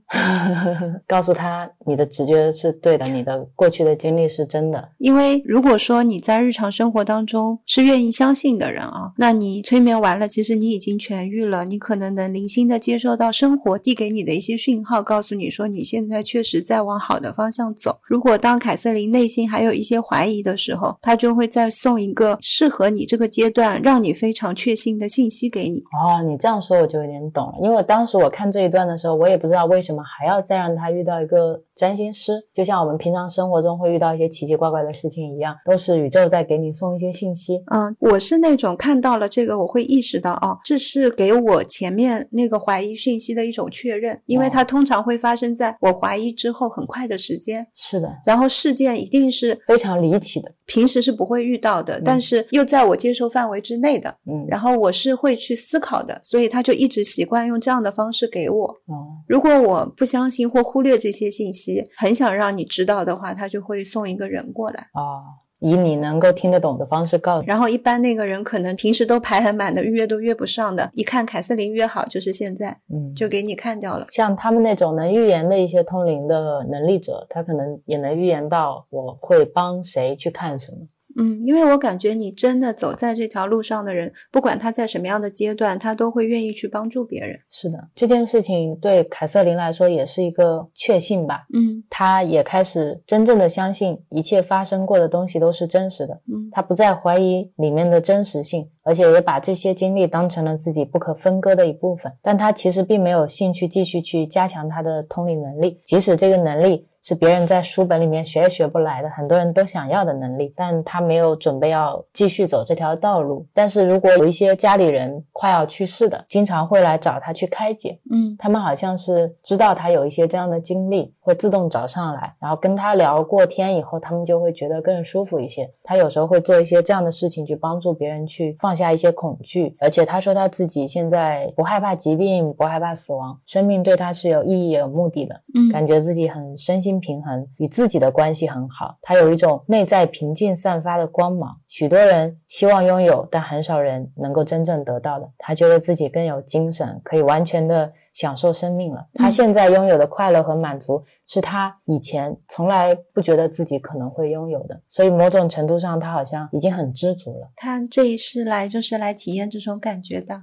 [SPEAKER 2] 告诉他你的直觉是对的，你的过去的经历是真的。
[SPEAKER 1] 因为如果说你在日常生活当中是愿意相信的人啊，那你催眠完了，其实你已经痊愈了，你可能能零星的接受到生活递给你的一些讯号，告诉你说你现在确实在往好的方向走。如果当凯瑟琳内心还有一些怀疑的时候，他就会再送一个适合你这个阶段，让你非常确信的信息给你。
[SPEAKER 2] 哦，你这样说我就有点懂了，因为当时我看这一段的时候，我也不知道为什么还要再让他遇到一个占星师，就像我们平常生活中会遇到一些奇奇怪怪的事情一样，都是宇宙在给你送一些信息。
[SPEAKER 1] 嗯，我是那种看到了这个，我会意识到哦，这是给我前面那个怀疑讯息的一种确认，因为
[SPEAKER 2] 哦
[SPEAKER 1] 它通常会发生在我怀疑之后很快的时间，
[SPEAKER 2] 是的，
[SPEAKER 1] 然后事件一定是
[SPEAKER 2] 非常离奇的。
[SPEAKER 1] 平时是不会遇到的，但是又在我接受范围之内的，
[SPEAKER 2] 嗯，
[SPEAKER 1] 然后我是会去思考的，所以他就一直习惯用这样的方式给我。
[SPEAKER 2] 哦，
[SPEAKER 1] 如果我不相信或忽略这些信息，很想让你知道的话，他就会送一个人过来。
[SPEAKER 2] 哦，以你能够听得懂的方式告诉。
[SPEAKER 1] 然后一般那个人可能平时都排很满的，预约都约不上的，一看凯瑟琳约好就是现在，
[SPEAKER 2] 嗯，
[SPEAKER 1] 就给你看掉了。
[SPEAKER 2] 像他们那种能预言的一些通灵的能力者，他可能也能预言到我会帮谁去看什么。
[SPEAKER 1] 嗯，因为我感觉你真的走在这条路上的人，不管他在什么样的阶段，他都会愿意去帮助别人。
[SPEAKER 2] 是的，这件事情对凯瑟琳来说也是一个确信吧。
[SPEAKER 1] 嗯
[SPEAKER 2] 她也开始真正的相信一切发生过的东西都是真实的，
[SPEAKER 1] 嗯
[SPEAKER 2] 她不再怀疑里面的真实性，而且也把这些经历当成了自己不可分割的一部分。但他其实并没有兴趣继续去加强他的通灵能力，即使这个能力是别人在书本里面学也学不来的，很多人都想要的能力，但他没有准备要继续走这条道路。但是如果有一些家里人快要去世的，经常会来找他去开解，
[SPEAKER 1] 嗯
[SPEAKER 2] 他们好像是知道他有一些这样的经历，会自动找上来，然后跟他聊过天以后，他们就会觉得更舒服一些。他有时候会做一些这样的事情，去帮助别人去放下一些恐惧。而且他说他自己现在不害怕疾病，不害怕死亡，生命对他是有意义、有目的的。
[SPEAKER 1] 嗯
[SPEAKER 2] 感觉自己很身心平衡，与自己的关系很好。他有一种内在平静散发的光芒，许多人希望拥有，但很少人能够真正得到的。他觉得自己更有精神，可以完全的享受生命了。他现在拥有的快乐和满足，是他以前从来不觉得自己可能会拥有的。所以某种程度上，他好像已经很知足了。
[SPEAKER 1] 他这一世来就是来体验这种感觉的。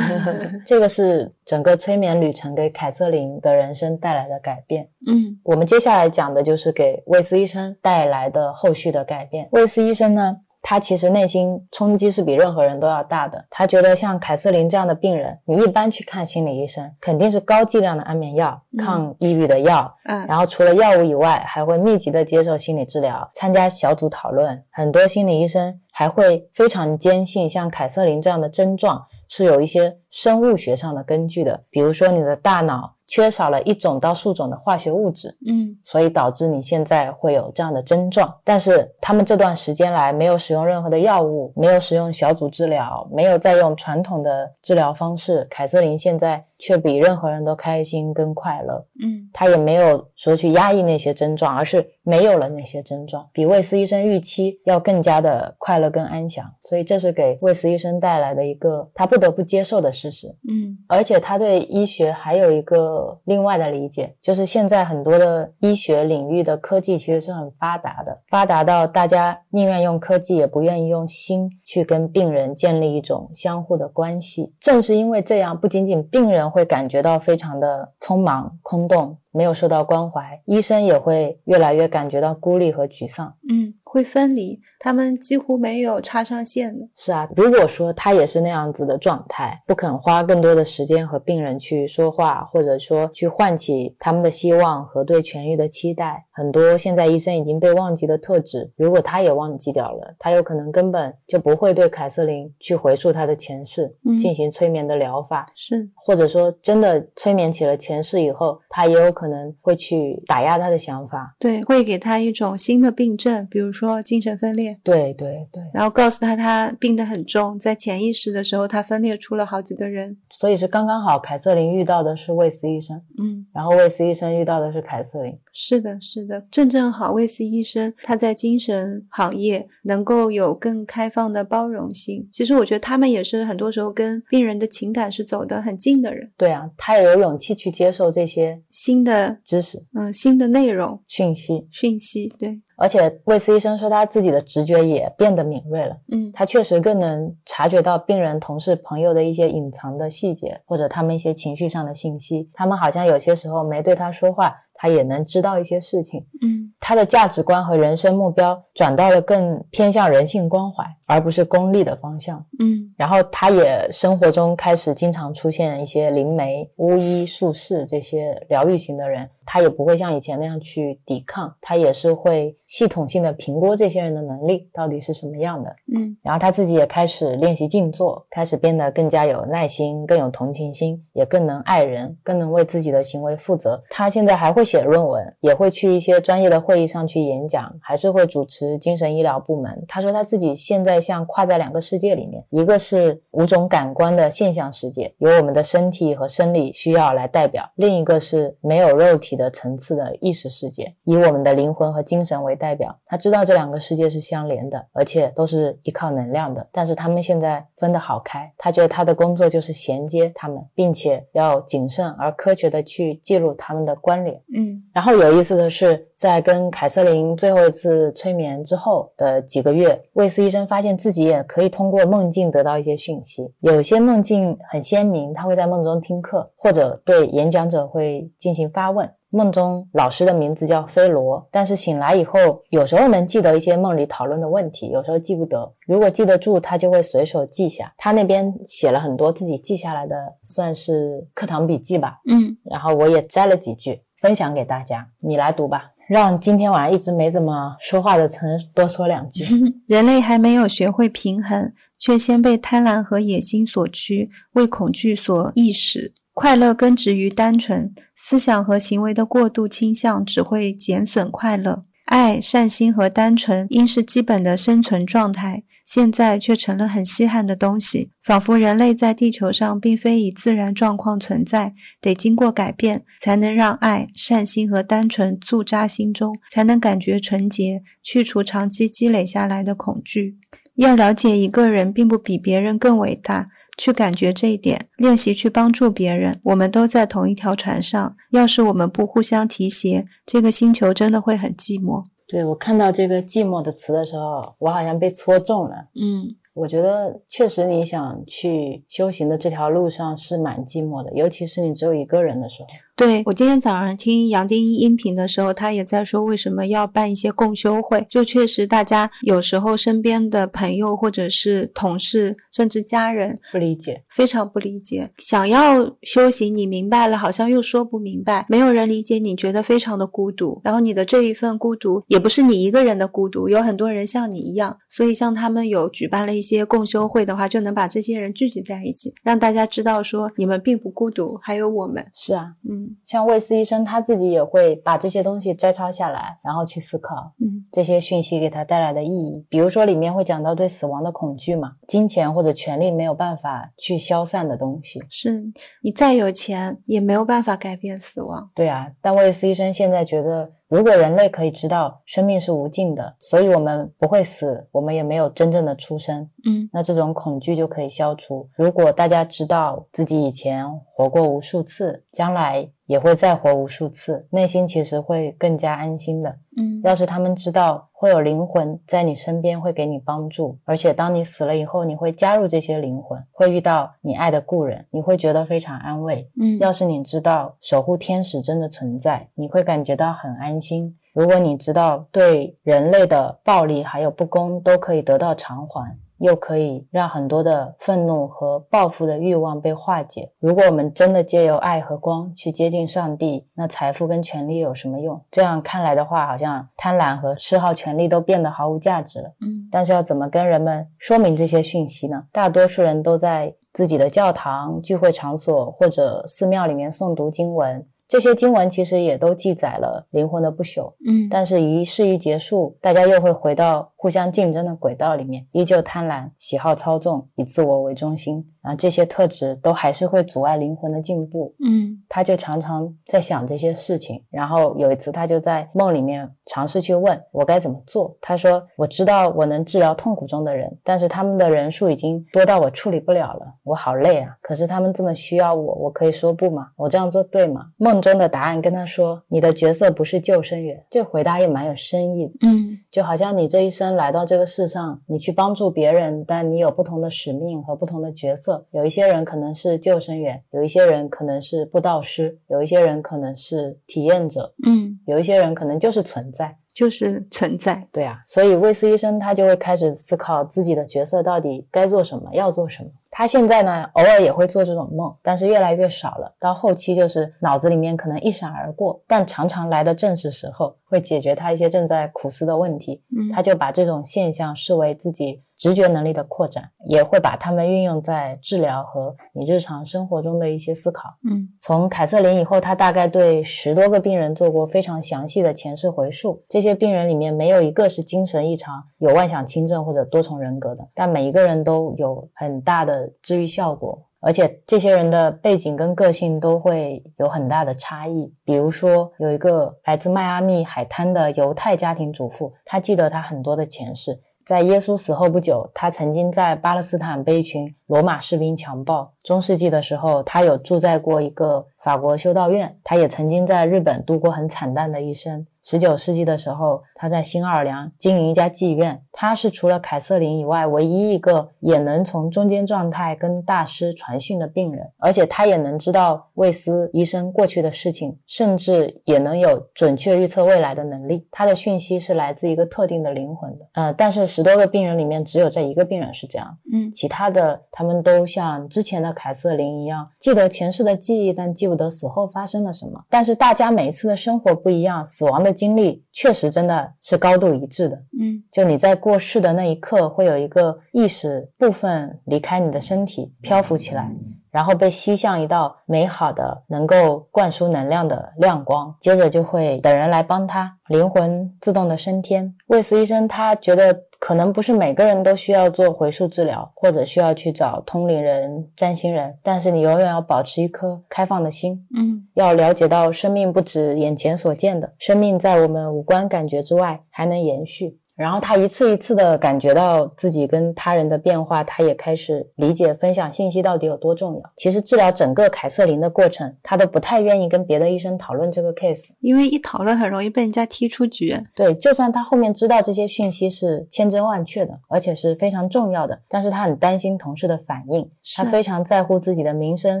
[SPEAKER 2] 这个是整个催眠旅程给凯瑟琳的人生带来的改变。
[SPEAKER 1] 嗯
[SPEAKER 2] 我们接下来讲的就是给魏斯医生带来的后续的改变。魏斯医生呢，他其实内心冲击是比任何人都要大的。他觉得像凯瑟琳这样的病人，你一般去看心理医生，肯定是高剂量的安眠药、
[SPEAKER 1] 嗯
[SPEAKER 2] 抗抑郁的药，
[SPEAKER 1] 嗯
[SPEAKER 2] 然后除了药物以外，还会密集的接受心理治疗，参加小组讨论。很多心理医生还会非常坚信，像凯瑟琳这样的症状是有一些生物学上的根据的，比如说你的大脑缺少了一种到数种的化学物质，
[SPEAKER 1] 嗯
[SPEAKER 2] 所以导致你现在会有这样的症状。但是他们这段时间来没有使用任何的药物，没有使用小组治疗，没有再用传统的治疗方式，凯瑟琳现在却比任何人都开心跟快乐。
[SPEAKER 1] 嗯
[SPEAKER 2] 他也没有说去压抑那些症状，而是没有了那些症状，比魏斯医生预期要更加的快乐跟安详。所以这是给魏斯医生带来的一个他不得不接受的事实。
[SPEAKER 1] 嗯
[SPEAKER 2] 而且他对医学还有一个另外的理解，就是现在很多的医学领域的科技其实是很发达的，发达到大家宁愿用科技，也不愿意用心去跟病人建立一种相互的关系。正是因为这样，不仅仅病人会感觉到非常的匆忙、空洞，没有受到关怀，医生也会越来越感觉到孤立和沮丧。
[SPEAKER 1] 嗯，会分离，他们几乎没有插上线的。
[SPEAKER 2] 是啊，如果说他也是那样子的状态，不肯花更多的时间和病人去说话，或者说去唤起他们的希望和对痊愈的期待，很多现在医生已经被忘记的特质，如果他也忘记掉了，他有可能根本就不会对凯瑟琳去回溯他的前世，
[SPEAKER 1] 嗯
[SPEAKER 2] 进行催眠的疗法，
[SPEAKER 1] 是，
[SPEAKER 2] 或者说真的催眠起了前世以后，他也有可能会去打压他的想法。
[SPEAKER 1] 对，会给他一种新的病症，比如说精神分裂，
[SPEAKER 2] 对对对，
[SPEAKER 1] 然后告诉他他病得很重，在潜意识的时候，他分裂出了好几个人。
[SPEAKER 2] 所以是刚刚好，凯瑟琳遇到的是魏斯医生。
[SPEAKER 1] 嗯，
[SPEAKER 2] 然后魏斯医生遇到的是凯瑟琳，
[SPEAKER 1] 是的，是的，正正好，魏斯医生他在精神行业能够有更开放的包容性。其实我觉得他们也是很多时候跟病人的情感是走得很近的人。
[SPEAKER 2] 对啊，他也有勇气去接受这些
[SPEAKER 1] 新的
[SPEAKER 2] 知识
[SPEAKER 1] 嗯新的内容
[SPEAKER 2] 讯息，
[SPEAKER 1] 讯息，对，
[SPEAKER 2] 而且魏斯医生说他自己的直觉也变得敏锐了，
[SPEAKER 1] 嗯
[SPEAKER 2] 他确实更能察觉到病人、同事、朋友的一些隐藏的细节，或者他们一些情绪上的信息。他们好像有些时候没对他说话，他也能知道一些事情。
[SPEAKER 1] 嗯
[SPEAKER 2] 他的价值观和人生目标转到了更偏向人性关怀，而不是功利的方向。
[SPEAKER 1] 嗯
[SPEAKER 2] 然后他也生活中开始经常出现一些灵媒、巫医、术士这些疗愈型的人，他也不会像以前那样去抵抗，他也是会系统性的评估这些人的能力到底是什么样的。
[SPEAKER 1] 嗯
[SPEAKER 2] 然后他自己也开始练习静坐，开始变得更加有耐心、更有同情心，也更能爱人，更能为自己的行为负责。他现在还会写论文，也会去一些专业的会议上去演讲，还是会主持精神医疗部门。他说他自己现在像跨在两个世界里面，一个是五种感官的现象世界，由我们的身体和生理需要来代表；另一个是没有肉体的层次的意识世界，以我们的灵魂和精神为代表。他知道这两个世界是相连的，而且都是依靠能量的，但是他们现在分得好开。他觉得他的工作就是衔接他们，并且要谨慎而科学的去记录他们的关联。
[SPEAKER 1] 嗯
[SPEAKER 2] 然后有意思的是，在跟凯瑟琳最后一次催眠之后的几个月，魏斯医生发现自己也可以通过梦境得到一些讯息。有些梦境很鲜明，他会在梦中听课，或者对演讲者会进行发问。梦中老师的名字叫菲罗，但是醒来以后，有时候能记得一些梦里讨论的问题，有时候记不得。如果记得住，他就会随手记下。他那边写了很多自己记下来的，算是课堂笔记吧。
[SPEAKER 1] 嗯
[SPEAKER 2] 然后我也摘了几句分享给大家，你来读吧，让今天晚上一直没怎么说话的曾多说两句。
[SPEAKER 1] 人类还没有学会平衡，却先被贪婪和野心所驱，为恐惧所役使。快乐根植于单纯，思想和行为的过度倾向只会减损快乐。爱、善心和单纯应是基本的生存状态，现在却成了很稀罕的东西，仿佛人类在地球上并非以自然状况存在，得经过改变，才能让爱、善心和单纯驻扎心中，才能感觉纯洁，去除长期积累下来的恐惧。要了解一个人，并不比别人更伟大，去感觉这一点，练习去帮助别人。我们都在同一条船上，要是我们不互相提携，这个星球真的会很寂寞。
[SPEAKER 2] 对我看到这个“寂寞”的词的时候，我好像被戳中了。
[SPEAKER 1] 嗯。
[SPEAKER 2] 我觉得确实，你想去修行的这条路上是蛮寂寞的，尤其是你只有一个人的时候。
[SPEAKER 1] 对我今天早上听杨定一音频的时候，他也在说为什么要办一些共修会。就确实，大家有时候身边的朋友或者是同事，甚至家人
[SPEAKER 2] 不理解，
[SPEAKER 1] 非常不理解。想要修行，你明白了，好像又说不明白，没有人理解，你觉得非常的孤独。然后你的这一份孤独，也不是你一个人的孤独，有很多人像你一样。所以像他们有举办了一些共修会的话，就能把这些人聚集在一起，让大家知道说你们并不孤独，还有我们。
[SPEAKER 2] 是啊，
[SPEAKER 1] 嗯。
[SPEAKER 2] 像魏斯医生他自己也会把这些东西摘抄下来，然后去思考，
[SPEAKER 1] 嗯，
[SPEAKER 2] 这些讯息给他带来的意义。比如说里面会讲到对死亡的恐惧嘛，金钱或者权力没有办法去消散的东西，
[SPEAKER 1] 是你再有钱也没有办法改变死亡。
[SPEAKER 2] 对啊，但魏斯医生现在觉得。如果人类可以知道生命是无尽的，所以我们不会死，我们也没有真正的出生，
[SPEAKER 1] 嗯，
[SPEAKER 2] 那这种恐惧就可以消除。如果大家知道自己以前活过无数次，将来也会再活无数次，内心其实会更加安心的。
[SPEAKER 1] 嗯，
[SPEAKER 2] 要是他们知道会有灵魂在你身边，会给你帮助，而且当你死了以后，你会加入这些灵魂，会遇到你爱的故人，你会觉得非常安慰。
[SPEAKER 1] 嗯，
[SPEAKER 2] 要是你知道守护天使真的存在，你会感觉到很安心。如果你知道对人类的暴力还有不公都可以得到偿还。又可以让很多的愤怒和报复的欲望被化解。如果我们真的借由爱和光去接近上帝，那财富跟权力有什么用？这样看来的话，好像贪婪和嗜好权力都变得毫无价值了。
[SPEAKER 1] 嗯，
[SPEAKER 2] 但是要怎么跟人们说明这些讯息呢？大多数人都在自己的教堂、聚会场所或者寺庙里面诵读经文。这些经文其实也都记载了灵魂的不朽，
[SPEAKER 1] 嗯，
[SPEAKER 2] 但是仪式一结束，大家又会回到互相竞争的轨道里面，依旧贪婪、喜好操纵、以自我为中心。啊，这些特质都还是会阻碍灵魂的进步。
[SPEAKER 1] 嗯，
[SPEAKER 2] 他就常常在想这些事情。然后有一次，他就在梦里面尝试去问我该怎么做。他说：“我知道我能治疗痛苦中的人，但是他们的人数已经多到我处理不了了，我好累啊！可是他们这么需要我，我可以说不吗？我这样做对吗？”梦中的答案跟他说：“你的角色不是救生员。”这回答也蛮有深意的。
[SPEAKER 1] 嗯，
[SPEAKER 2] 就好像你这一生来到这个世上，你去帮助别人，但你有不同的使命和不同的角色。有一些人可能是救生员，有一些人可能是布道师，有一些人可能是体验者，
[SPEAKER 1] 嗯，
[SPEAKER 2] 有一些人可能就是存在，
[SPEAKER 1] 就是存在。
[SPEAKER 2] 对啊，所以魏斯医生他就会开始思考自己的角色到底该做什么，要做什么。他现在呢，偶尔也会做这种梦，但是越来越少了。到后期就是脑子里面可能一闪而过，但常常来的正是时候，会解决他一些正在苦思的问题。
[SPEAKER 1] 嗯，
[SPEAKER 2] 他就把这种现象视为自己直觉能力的扩展，也会把它们运用在治疗和你日常生活中的一些思考。
[SPEAKER 1] 嗯，
[SPEAKER 2] 从凯瑟琳以后，他大概对十多个病人做过非常详细的前世回溯。这些病人里面没有一个是精神异常、有妄想轻症或者多重人格的，但每一个人都有很大的。治愈效果，而且这些人的背景跟个性都会有很大的差异。比如说，有一个来自迈阿密海滩的犹太家庭主妇，她记得她很多的前世。在耶稣死后不久，她曾经在巴勒斯坦被一群罗马士兵强暴。中世纪的时候，她有住在过一个法国修道院。她也曾经在日本度过很惨淡的一生。十九世纪的时候，他在新奥尔良经营一家妓院。他是除了凯瑟琳以外唯一一个也能从中间状态跟大师传讯的病人，而且他也能知道卫斯医生过去的事情，甚至也能有准确预测未来的能力。他的讯息是来自一个特定的灵魂的。呃，但是十多个病人里面只有这一个病人是这样，
[SPEAKER 1] 嗯，
[SPEAKER 2] 其他的他们都像之前的凯瑟琳一样，记得前世的记忆，但记不得死后发生了什么。但是大家每一次的生活不一样，死亡的。经历确实真的是高度一致的，
[SPEAKER 1] 嗯，
[SPEAKER 2] 就你在过世的那一刻，会有一个意识部分离开你的身体，漂浮起来，然后被吸向一道美好的、能够灌输能量的亮光，接着就会等人来帮他，灵魂自动的升天。魏斯医生他觉得。可能不是每个人都需要做回溯治疗，或者需要去找通灵人、占星人，但是你永远要保持一颗开放的心，
[SPEAKER 1] 嗯，
[SPEAKER 2] 要了解到生命不止眼前所见的，生命在我们五官感觉之外还能延续。然后他一次一次的感觉到自己跟他人的变化，他也开始理解分享信息到底有多重要。其实治疗整个凯瑟琳的过程，他都不太愿意跟别的医生讨论这个 case，
[SPEAKER 1] 因为一讨论很容易被人家踢出局。
[SPEAKER 2] 对，就算他后面知道这些讯息是千真万确的，而且是非常重要的，但是他很担心同事的反应，他非常在乎自己的名声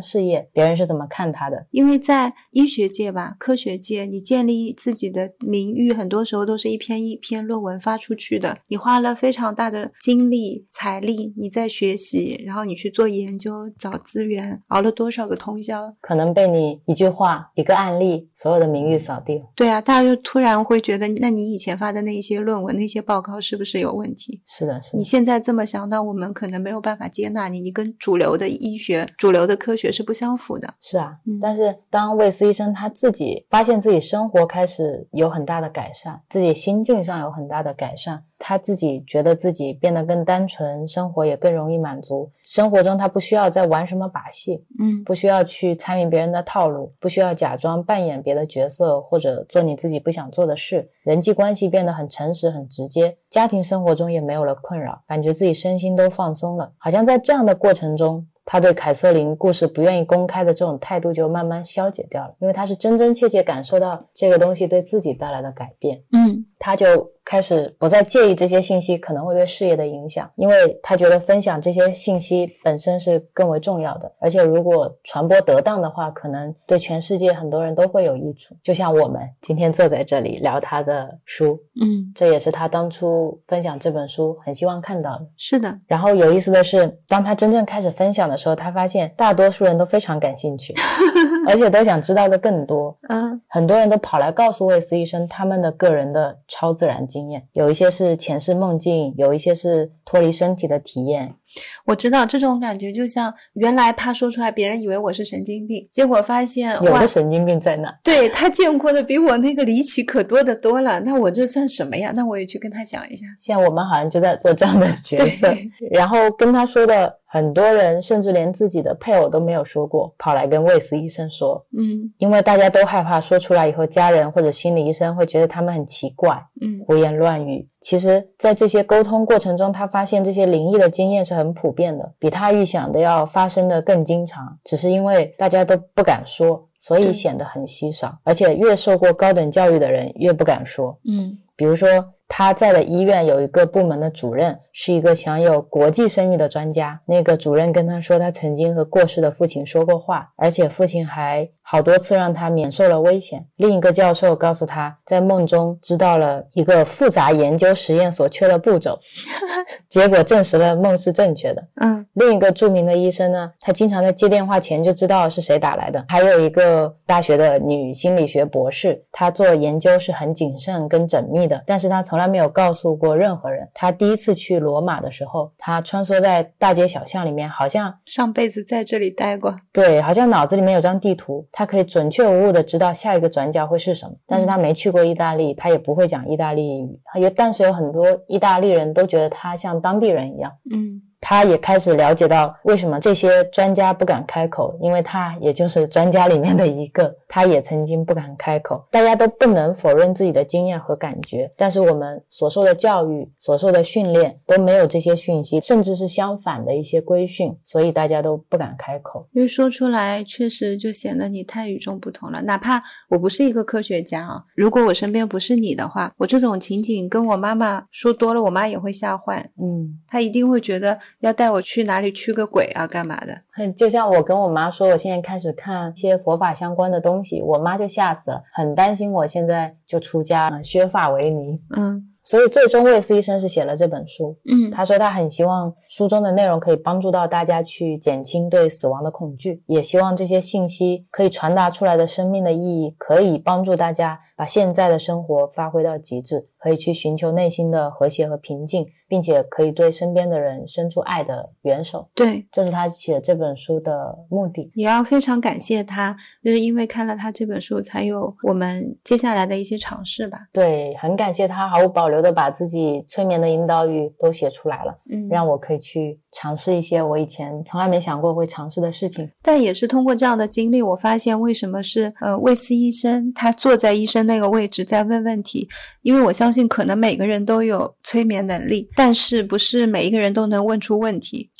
[SPEAKER 2] 事业，别人是怎么看他的。
[SPEAKER 1] 因为在医学界吧，科学界，你建立自己的名誉，很多时候都是一篇一篇论文发出去的。你花了非常大的精力、财力，你在学习，然后你去做研究、找资源，熬了多少个通宵，
[SPEAKER 2] 可能被你一句话、一个案例，所有的名誉扫地。
[SPEAKER 1] 对啊，大家就突然会觉得，那你以前发的那些论文、那些报告是不是有问题？
[SPEAKER 2] 是的，是。
[SPEAKER 1] 你现在这么想，那我们可能没有办法接纳你，你跟主流的医学、主流的科学是不相符的。
[SPEAKER 2] 是啊，但是当魏斯医生他自己发现自己生活开始有很大的改善，自己心境上有很大的改善。他自己觉得自己变得更单纯，生活也更容易满足。生活中他不需要再玩什么把戏，
[SPEAKER 1] 嗯，
[SPEAKER 2] 不需要去参与别人的套路，不需要假装扮演别的角色或者做你自己不想做的事。人际关系变得很诚实、很直接，家庭生活中也没有了困扰，感觉自己身心都放松了。好像在这样的过程中，他对凯瑟琳故事不愿意公开的这种态度就慢慢消解掉了，因为他是真真切切感受到这个东西对自己带来的改变。
[SPEAKER 1] 嗯，
[SPEAKER 2] 他就。开始不再介意这些信息可能会对事业的影响，因为他觉得分享这些信息本身是更为重要的，而且如果传播得当的话，可能对全世界很多人都会有益处。就像我们今天坐在这里聊他的书，
[SPEAKER 1] 嗯，
[SPEAKER 2] 这也是他当初分享这本书很希望看到的。
[SPEAKER 1] 是的。
[SPEAKER 2] 然后有意思的是，当他真正开始分享的时候，他发现大多数人都非常感兴趣，而且都想知道的更多。
[SPEAKER 1] 嗯，
[SPEAKER 2] 很多人都跑来告诉魏斯医生他们的个人的超自然。经验有一些是前世梦境，有一些是脱离身体的体验。
[SPEAKER 1] 我知道这种感觉，就像原来怕说出来，别人以为我是神经病，结果发现
[SPEAKER 2] 有的神经病在哪？
[SPEAKER 1] 对他见过的比我那个离奇可多的多了。那我这算什么呀？那我也去跟他讲一下。
[SPEAKER 2] 现在我们好像就在做这样的 角色，然后跟他说的。很多人甚至连自己的配偶都没有说过，跑来跟魏斯医生说，
[SPEAKER 1] 嗯，
[SPEAKER 2] 因为大家都害怕说出来以后，家人或者心理医生会觉得他们很奇怪，
[SPEAKER 1] 嗯，
[SPEAKER 2] 胡言乱语。其实，在这些沟通过程中，他发现这些灵异的经验是很普遍的，比他预想的要发生的更经常，只是因为大家都不敢说，所以显得很稀少。而且，越受过高等教育的人越不敢说，
[SPEAKER 1] 嗯，
[SPEAKER 2] 比如说。他在的医院有一个部门的主任，是一个享有国际声誉的专家。那个主任跟他说，他曾经和过世的父亲说过话，而且父亲还好多次让他免受了危险。另一个教授告诉他，在梦中知道了一个复杂研究实验所缺的步骤，结果证实了梦是正确的。
[SPEAKER 1] 嗯，
[SPEAKER 2] 另一个著名的医生呢，他经常在接电话前就知道是谁打来的。还有一个大学的女心理学博士，她做研究是很谨慎跟缜密的，但是她从来。他没有告诉过任何人。他第一次去罗马的时候，他穿梭在大街小巷里面，好像
[SPEAKER 1] 上辈子在这里待过。
[SPEAKER 2] 对，好像脑子里面有张地图，他可以准确无误的知道下一个转角会是什么。但是他没去过意大利，他也不会讲意大利语。也，但是有很多意大利人都觉得他像当地人一样。
[SPEAKER 1] 嗯。
[SPEAKER 2] 他也开始了解到为什么这些专家不敢开口，因为他也就是专家里面的一个，他也曾经不敢开口。大家都不能否认自己的经验和感觉，但是我们所受的教育、所受的训练都没有这些讯息，甚至是相反的一些规训，所以大家都不敢开口。
[SPEAKER 1] 因为说出来确实就显得你太与众不同了。哪怕我不是一个科学家啊，如果我身边不是你的话，我这种情景跟我妈妈说多了，我妈也会吓坏。
[SPEAKER 2] 嗯，
[SPEAKER 1] 她一定会觉得。要带我去哪里驱个鬼啊？干嘛的？
[SPEAKER 2] 就像我跟我妈说，我现在开始看一些佛法相关的东西，我妈就吓死了，很担心我现在就出家，削发为尼。
[SPEAKER 1] 嗯，
[SPEAKER 2] 所以最终魏斯医生是写了这本书。
[SPEAKER 1] 嗯，
[SPEAKER 2] 他说他很希望书中的内容可以帮助到大家去减轻对死亡的恐惧，也希望这些信息可以传达出来的生命的意义，可以帮助大家把现在的生活发挥到极致，可以去寻求内心的和谐和平静。并且可以对身边的人伸出爱的援手，
[SPEAKER 1] 对，
[SPEAKER 2] 这是他写这本书的目的。
[SPEAKER 1] 也要非常感谢他，就是因为看了他这本书，才有我们接下来的一些尝试吧。
[SPEAKER 2] 对，很感谢他毫无保留的把自己催眠的引导语都写出来了，
[SPEAKER 1] 嗯，
[SPEAKER 2] 让我可以去尝试一些我以前从来没想过会尝试的事情。
[SPEAKER 1] 但也是通过这样的经历，我发现为什么是呃魏斯医生他坐在医生那个位置在问问题，因为我相信可能每个人都有催眠能力，但是不是每一个人都能问出问题，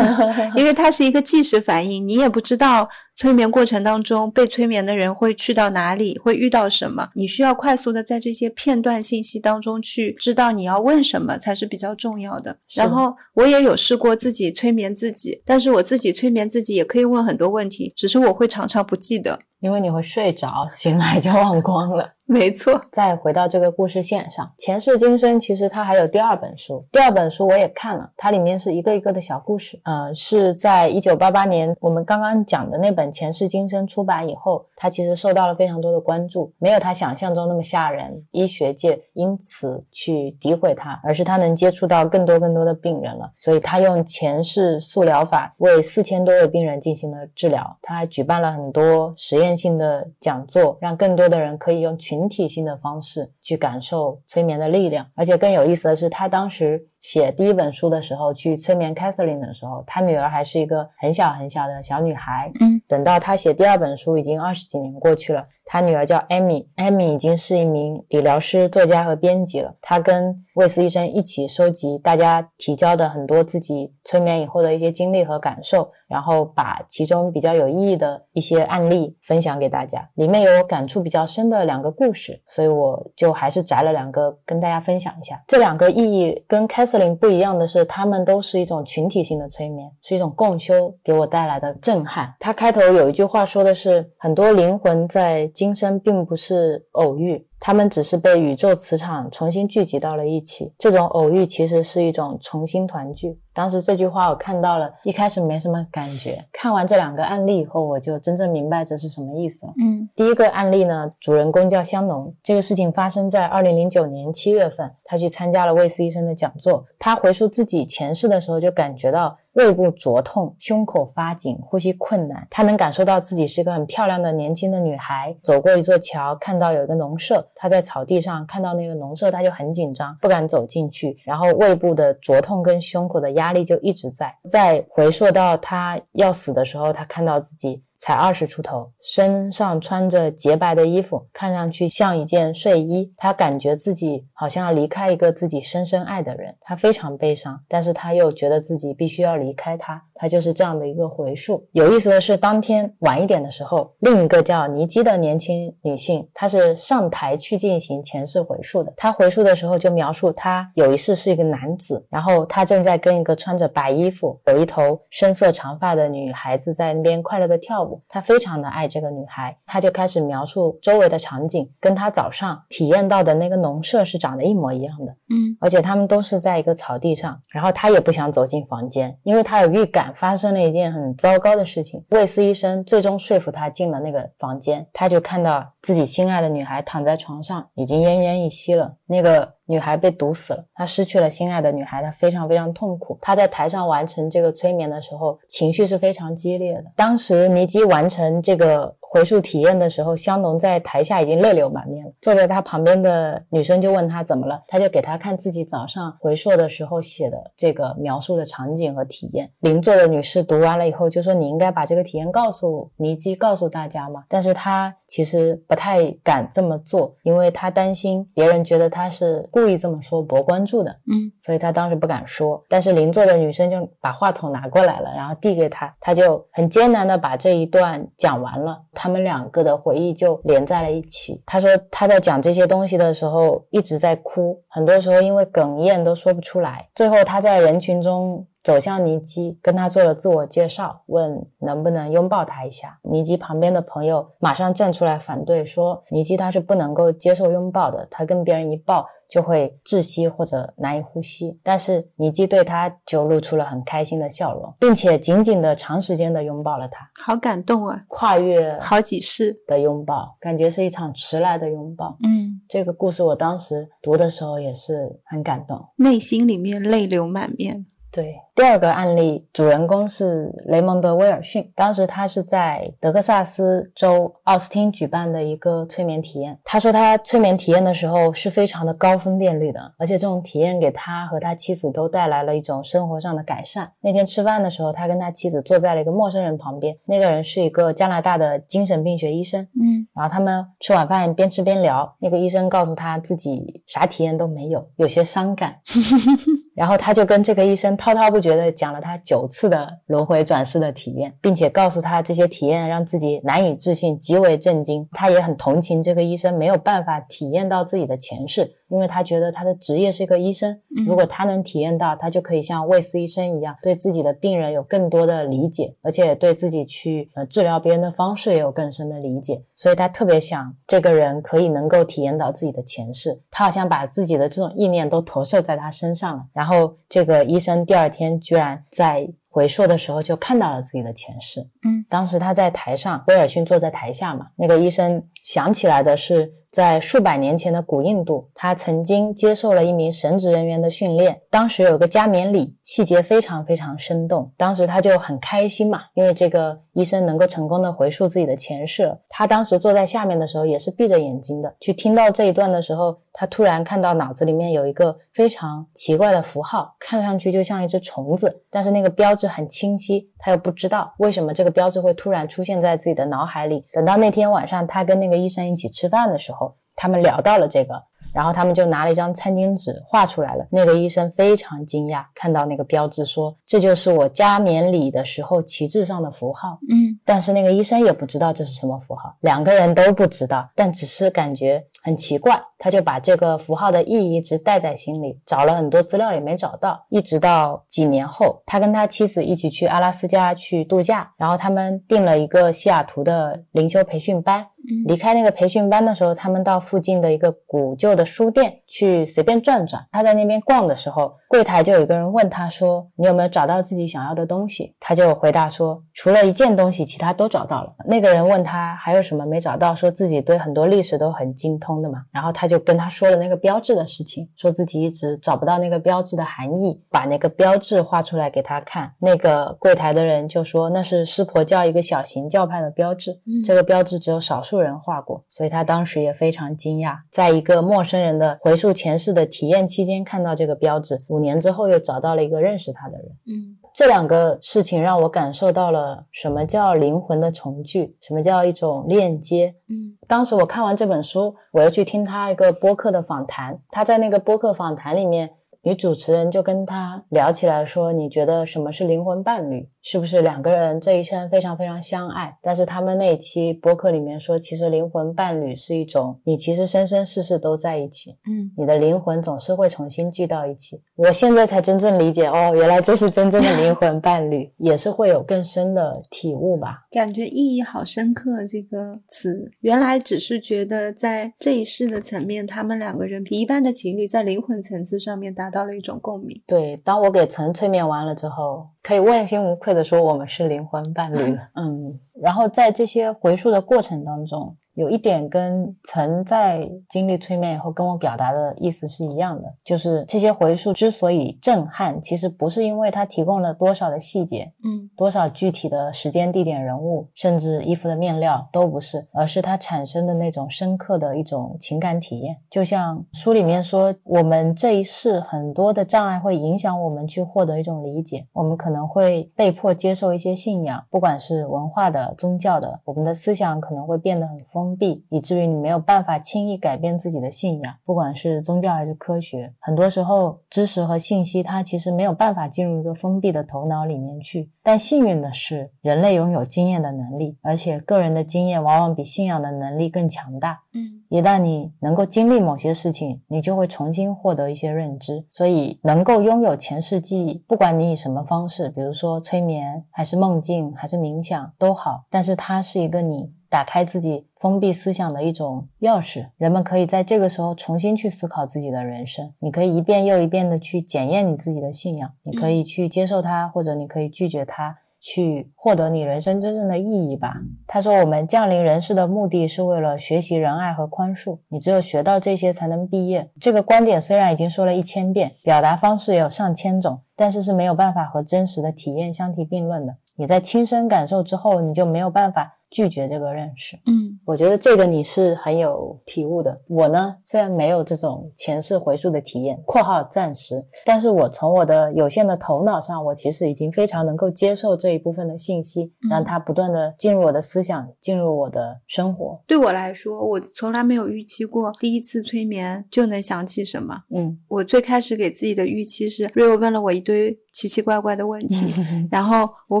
[SPEAKER 1] 因为它是一个即时反应，你也不知道催眠过程当中被催眠的人会去到哪里，会遇到什么，你需要快速的在这些片段信息当中去知道你要问什么才是比较重要的。然后我也有试过自己催眠自己，但是我自己催眠自己也可以问很多问题，只是我会常常不记得。
[SPEAKER 2] 因为你会睡着，醒来就忘光了。
[SPEAKER 1] 没错，
[SPEAKER 2] 再回到这个故事线上，《前世今生》其实它还有第二本书，第二本书我也看了，它里面是一个一个的小故事。呃，是在一九八八年我们刚刚讲的那本《前世今生》出版以后，它其实受到了非常多的关注，没有他想象中那么吓人，医学界因此去诋毁他，而是他能接触到更多更多的病人了，所以他用前世速疗法为四千多位病人进行了治疗，他还举办了很多实验性的讲座，让更多的人可以用群群体性的方式去感受催眠的力量，而且更有意思的是，他当时写第一本书的时候，去催眠 Catherine 的时候，她女儿还是一个很小很小的小女孩。
[SPEAKER 1] 嗯，
[SPEAKER 2] 等到她写第二本书，已经二十几年过去了。她女儿叫 Amy，Amy 已经是一名理疗师、作家和编辑了。她跟魏斯医生一起收集大家提交的很多自己催眠以后的一些经历和感受，然后把其中比较有意义的一些案例分享给大家。里面有感触比较深的两个故事，所以我就还是摘了两个跟大家分享一下。这两个意义跟 Catherine 不一样的是，他们都是一种群体性的催眠，是一种共修给我带来的震撼。他开头有一句话说的是，很多灵魂在今生并不是偶遇，他们只是被宇宙磁场重新聚集到了一起。这种偶遇其实是一种重新团聚。当时这句话我看到了，一开始没什么感觉，看完这两个案例以后，我就真正明白这是什么意思了。
[SPEAKER 1] 嗯，
[SPEAKER 2] 第一个案例呢，主人公叫香农，这个事情发生在二零零九年七月份，他去参加了魏斯医生的讲座，他回溯自己前世的时候，就感觉到。胃部灼痛，胸口发紧，呼吸困难。她能感受到自己是一个很漂亮的年轻的女孩。走过一座桥，看到有一个农舍，她在草地上看到那个农舍，她就很紧张，不敢走进去。然后胃部的灼痛跟胸口的压力就一直在。再回溯到她要死的时候，她看到自己。才二十出头，身上穿着洁白的衣服，看上去像一件睡衣。他感觉自己好像要离开一个自己深深爱的人，他非常悲伤，但是他又觉得自己必须要离开他。他就是这样的一个回溯。有意思的是，当天晚一点的时候，另一个叫尼基的年轻女性，她是上台去进行前世回溯的。她回溯的时候就描述，她有一世是一个男子，然后他正在跟一个穿着白衣服、有一头深色长发的女孩子在那边快乐的跳舞。他非常的爱这个女孩，他就开始描述周围的场景，跟他早上体验到的那个农舍是长得一模一样的。
[SPEAKER 1] 嗯，
[SPEAKER 2] 而且他们都是在一个草地上，然后他也不想走进房间，因为他有预感发生了一件很糟糕的事情。卫斯医生最终说服他进了那个房间，他就看到自己心爱的女孩躺在床上，已经奄奄一息了。那个。女孩被毒死了，她失去了心爱的女孩，她非常非常痛苦。她在台上完成这个催眠的时候，情绪是非常激烈的。当时尼基完成这个。回溯体验的时候，香农在台下已经泪流满面了。坐在他旁边的女生就问他怎么了，他就给他看自己早上回溯的时候写的这个描述的场景和体验。邻座的女士读完了以后就说：“你应该把这个体验告诉尼基，告诉大家嘛。”但是他其实不太敢这么做，因为他担心别人觉得他是故意这么说博关注的。
[SPEAKER 1] 嗯，
[SPEAKER 2] 所以他当时不敢说。但是邻座的女生就把话筒拿过来了，然后递给他，他就很艰难的把这一段讲完了。他们两个的回忆就连在了一起。他说他在讲这些东西的时候一直在哭，很多时候因为哽咽都说不出来。最后他在人群中走向尼基，跟他做了自我介绍，问能不能拥抱他一下。尼基旁边的朋友马上站出来反对，说尼基他是不能够接受拥抱的，他跟别人一抱。就会窒息或者难以呼吸，但是尼基对他就露出了很开心的笑容，并且紧紧的长时间的拥抱了他，
[SPEAKER 1] 好感动啊！
[SPEAKER 2] 跨越
[SPEAKER 1] 好几世
[SPEAKER 2] 的拥抱，感觉是一场迟来的拥抱。
[SPEAKER 1] 嗯，
[SPEAKER 2] 这个故事我当时读的时候也是很感动，
[SPEAKER 1] 内心里面泪流满面。
[SPEAKER 2] 对，第二个案例主人公是雷蒙德·威尔逊，当时他是在德克萨斯州奥斯汀举办的一个催眠体验。他说他催眠体验的时候是非常的高分辨率的，而且这种体验给他和他妻子都带来了一种生活上的改善。那天吃饭的时候，他跟他妻子坐在了一个陌生人旁边，那个人是一个加拿大的精神病学医生。
[SPEAKER 1] 嗯，
[SPEAKER 2] 然后他们吃晚饭边吃边聊，那个医生告诉他自己啥体验都没有，有些伤感。然后他就跟这个医生滔滔不绝地讲了他九次的轮回转世的体验，并且告诉他这些体验让自己难以置信，极为震惊。他也很同情这个医生没有办法体验到自己的前世，因为他觉得他的职业是一个医生，如果他能体验到，他就可以像魏斯医生一样，对自己的病人有更多的理解，而且对自己去呃治疗别人的方式也有更深的理解。所以他特别想这个人可以能够体验到自己的前世，他好像把自己的这种意念都投射在他身上了。然后这个医生第二天居然在回溯的时候就看到了自己的前世。
[SPEAKER 1] 嗯，
[SPEAKER 2] 当时他在台上，威尔逊坐在台下嘛，那个医生想起来的是。在数百年前的古印度，他曾经接受了一名神职人员的训练。当时有个加冕礼，细节非常非常生动。当时他就很开心嘛，因为这个医生能够成功的回溯自己的前世。他当时坐在下面的时候也是闭着眼睛的，去听到这一段的时候，他突然看到脑子里面有一个非常奇怪的符号，看上去就像一只虫子，但是那个标志很清晰，他又不知道为什么这个标志会突然出现在自己的脑海里。等到那天晚上，他跟那个医生一起吃饭的时候。他们聊到了这个，然后他们就拿了一张餐巾纸画出来了。那个医生非常惊讶，看到那个标志，说：“这就是我加冕礼的时候旗帜上的符号。”
[SPEAKER 1] 嗯，
[SPEAKER 2] 但是那个医生也不知道这是什么符号，两个人都不知道，但只是感觉很奇怪。他就把这个符号的意义一直带在心里，找了很多资料也没找到。一直到几年后，他跟他妻子一起去阿拉斯加去度假，然后他们订了一个西雅图的灵修培训班。离开那个培训班的时候，他们到附近的一个古旧的书店去随便转转。他在那边逛的时候，柜台就有一个人问他说：“你有没有找到自己想要的东西？”他就回答说：“除了一件东西，其他都找到了。”那个人问他还有什么没找到，说自己对很多历史都很精通的嘛。然后他就跟他说了那个标志的事情，说自己一直找不到那个标志的含义，把那个标志画出来给他看。那个柜台的人就说那是湿婆教一个小型教派的标志，这个标志只有少数。人画过，所以他当时也非常惊讶，在一个陌生人的回溯前世的体验期间看到这个标志，五年之后又找到了一个认识他的人。
[SPEAKER 1] 嗯，
[SPEAKER 2] 这两个事情让我感受到了什么叫灵魂的重聚，什么叫一种链接。
[SPEAKER 1] 嗯，
[SPEAKER 2] 当时我看完这本书，我又去听他一个播客的访谈，他在那个播客访谈里面。女主持人就跟他聊起来，说：“你觉得什么是灵魂伴侣？是不是两个人这一生非常非常相爱？但是他们那一期播客里面说，其实灵魂伴侣是一种，你其实生生世世都在一起，
[SPEAKER 1] 嗯，
[SPEAKER 2] 你的灵魂总是会重新聚到一起。我现在才真正理解，哦，原来这是真正的灵魂伴侣，也是会有更深的体悟吧？
[SPEAKER 1] 感觉意义好深刻。这个词原来只是觉得在这一世的层面，他们两个人比一般的情侣在灵魂层次上面达。到了一种共鸣。
[SPEAKER 2] 对，当我给陈催眠完了之后，可以问心无愧的说，我们是灵魂伴侣了。嗯，然后在这些回溯的过程当中。有一点跟曾在经历催眠以后跟我表达的意思是一样的，就是这些回溯之所以震撼，其实不是因为它提供了多少的细节，
[SPEAKER 1] 嗯，
[SPEAKER 2] 多少具体的时间、地点、人物，甚至衣服的面料都不是，而是它产生的那种深刻的一种情感体验。就像书里面说，我们这一世很多的障碍会影响我们去获得一种理解，我们可能会被迫接受一些信仰，不管是文化的、宗教的，我们的思想可能会变得很丰。封闭，以至于你没有办法轻易改变自己的信仰，不管是宗教还是科学。很多时候，知识和信息它其实没有办法进入一个封闭的头脑里面去。但幸运的是，人类拥有经验的能力，而且个人的经验往往比信仰的能力更强大。
[SPEAKER 1] 嗯，
[SPEAKER 2] 一旦你能够经历某些事情，你就会重新获得一些认知。所以，能够拥有前世记忆，不管你以什么方式，比如说催眠，还是梦境，还是冥想都好，但是它是一个你。打开自己封闭思想的一种钥匙，人们可以在这个时候重新去思考自己的人生。你可以一遍又一遍的去检验你自己的信仰，你可以去接受它，或者你可以拒绝它，去获得你人生真正的意义吧。他说，我们降临人世的目的是为了学习仁爱和宽恕，你只有学到这些才能毕业。这个观点虽然已经说了一千遍，表达方式也有上千种，但是是没有办法和真实的体验相提并论的。你在亲身感受之后，你就没有办法。拒绝这个认识，
[SPEAKER 1] 嗯，
[SPEAKER 2] 我觉得这个你是很有体悟的。我呢，虽然没有这种前世回溯的体验（括号暂时），但是我从我的有限的头脑上，我其实已经非常能够接受这一部分的信息，让它不断的进入我的思想，进入我的生活。
[SPEAKER 1] 对我来说，我从来没有预期过第一次催眠就能想起什么。
[SPEAKER 2] 嗯，
[SPEAKER 1] 我最开始给自己的预期是，瑞欧问了我一堆奇奇怪怪的问题，然后我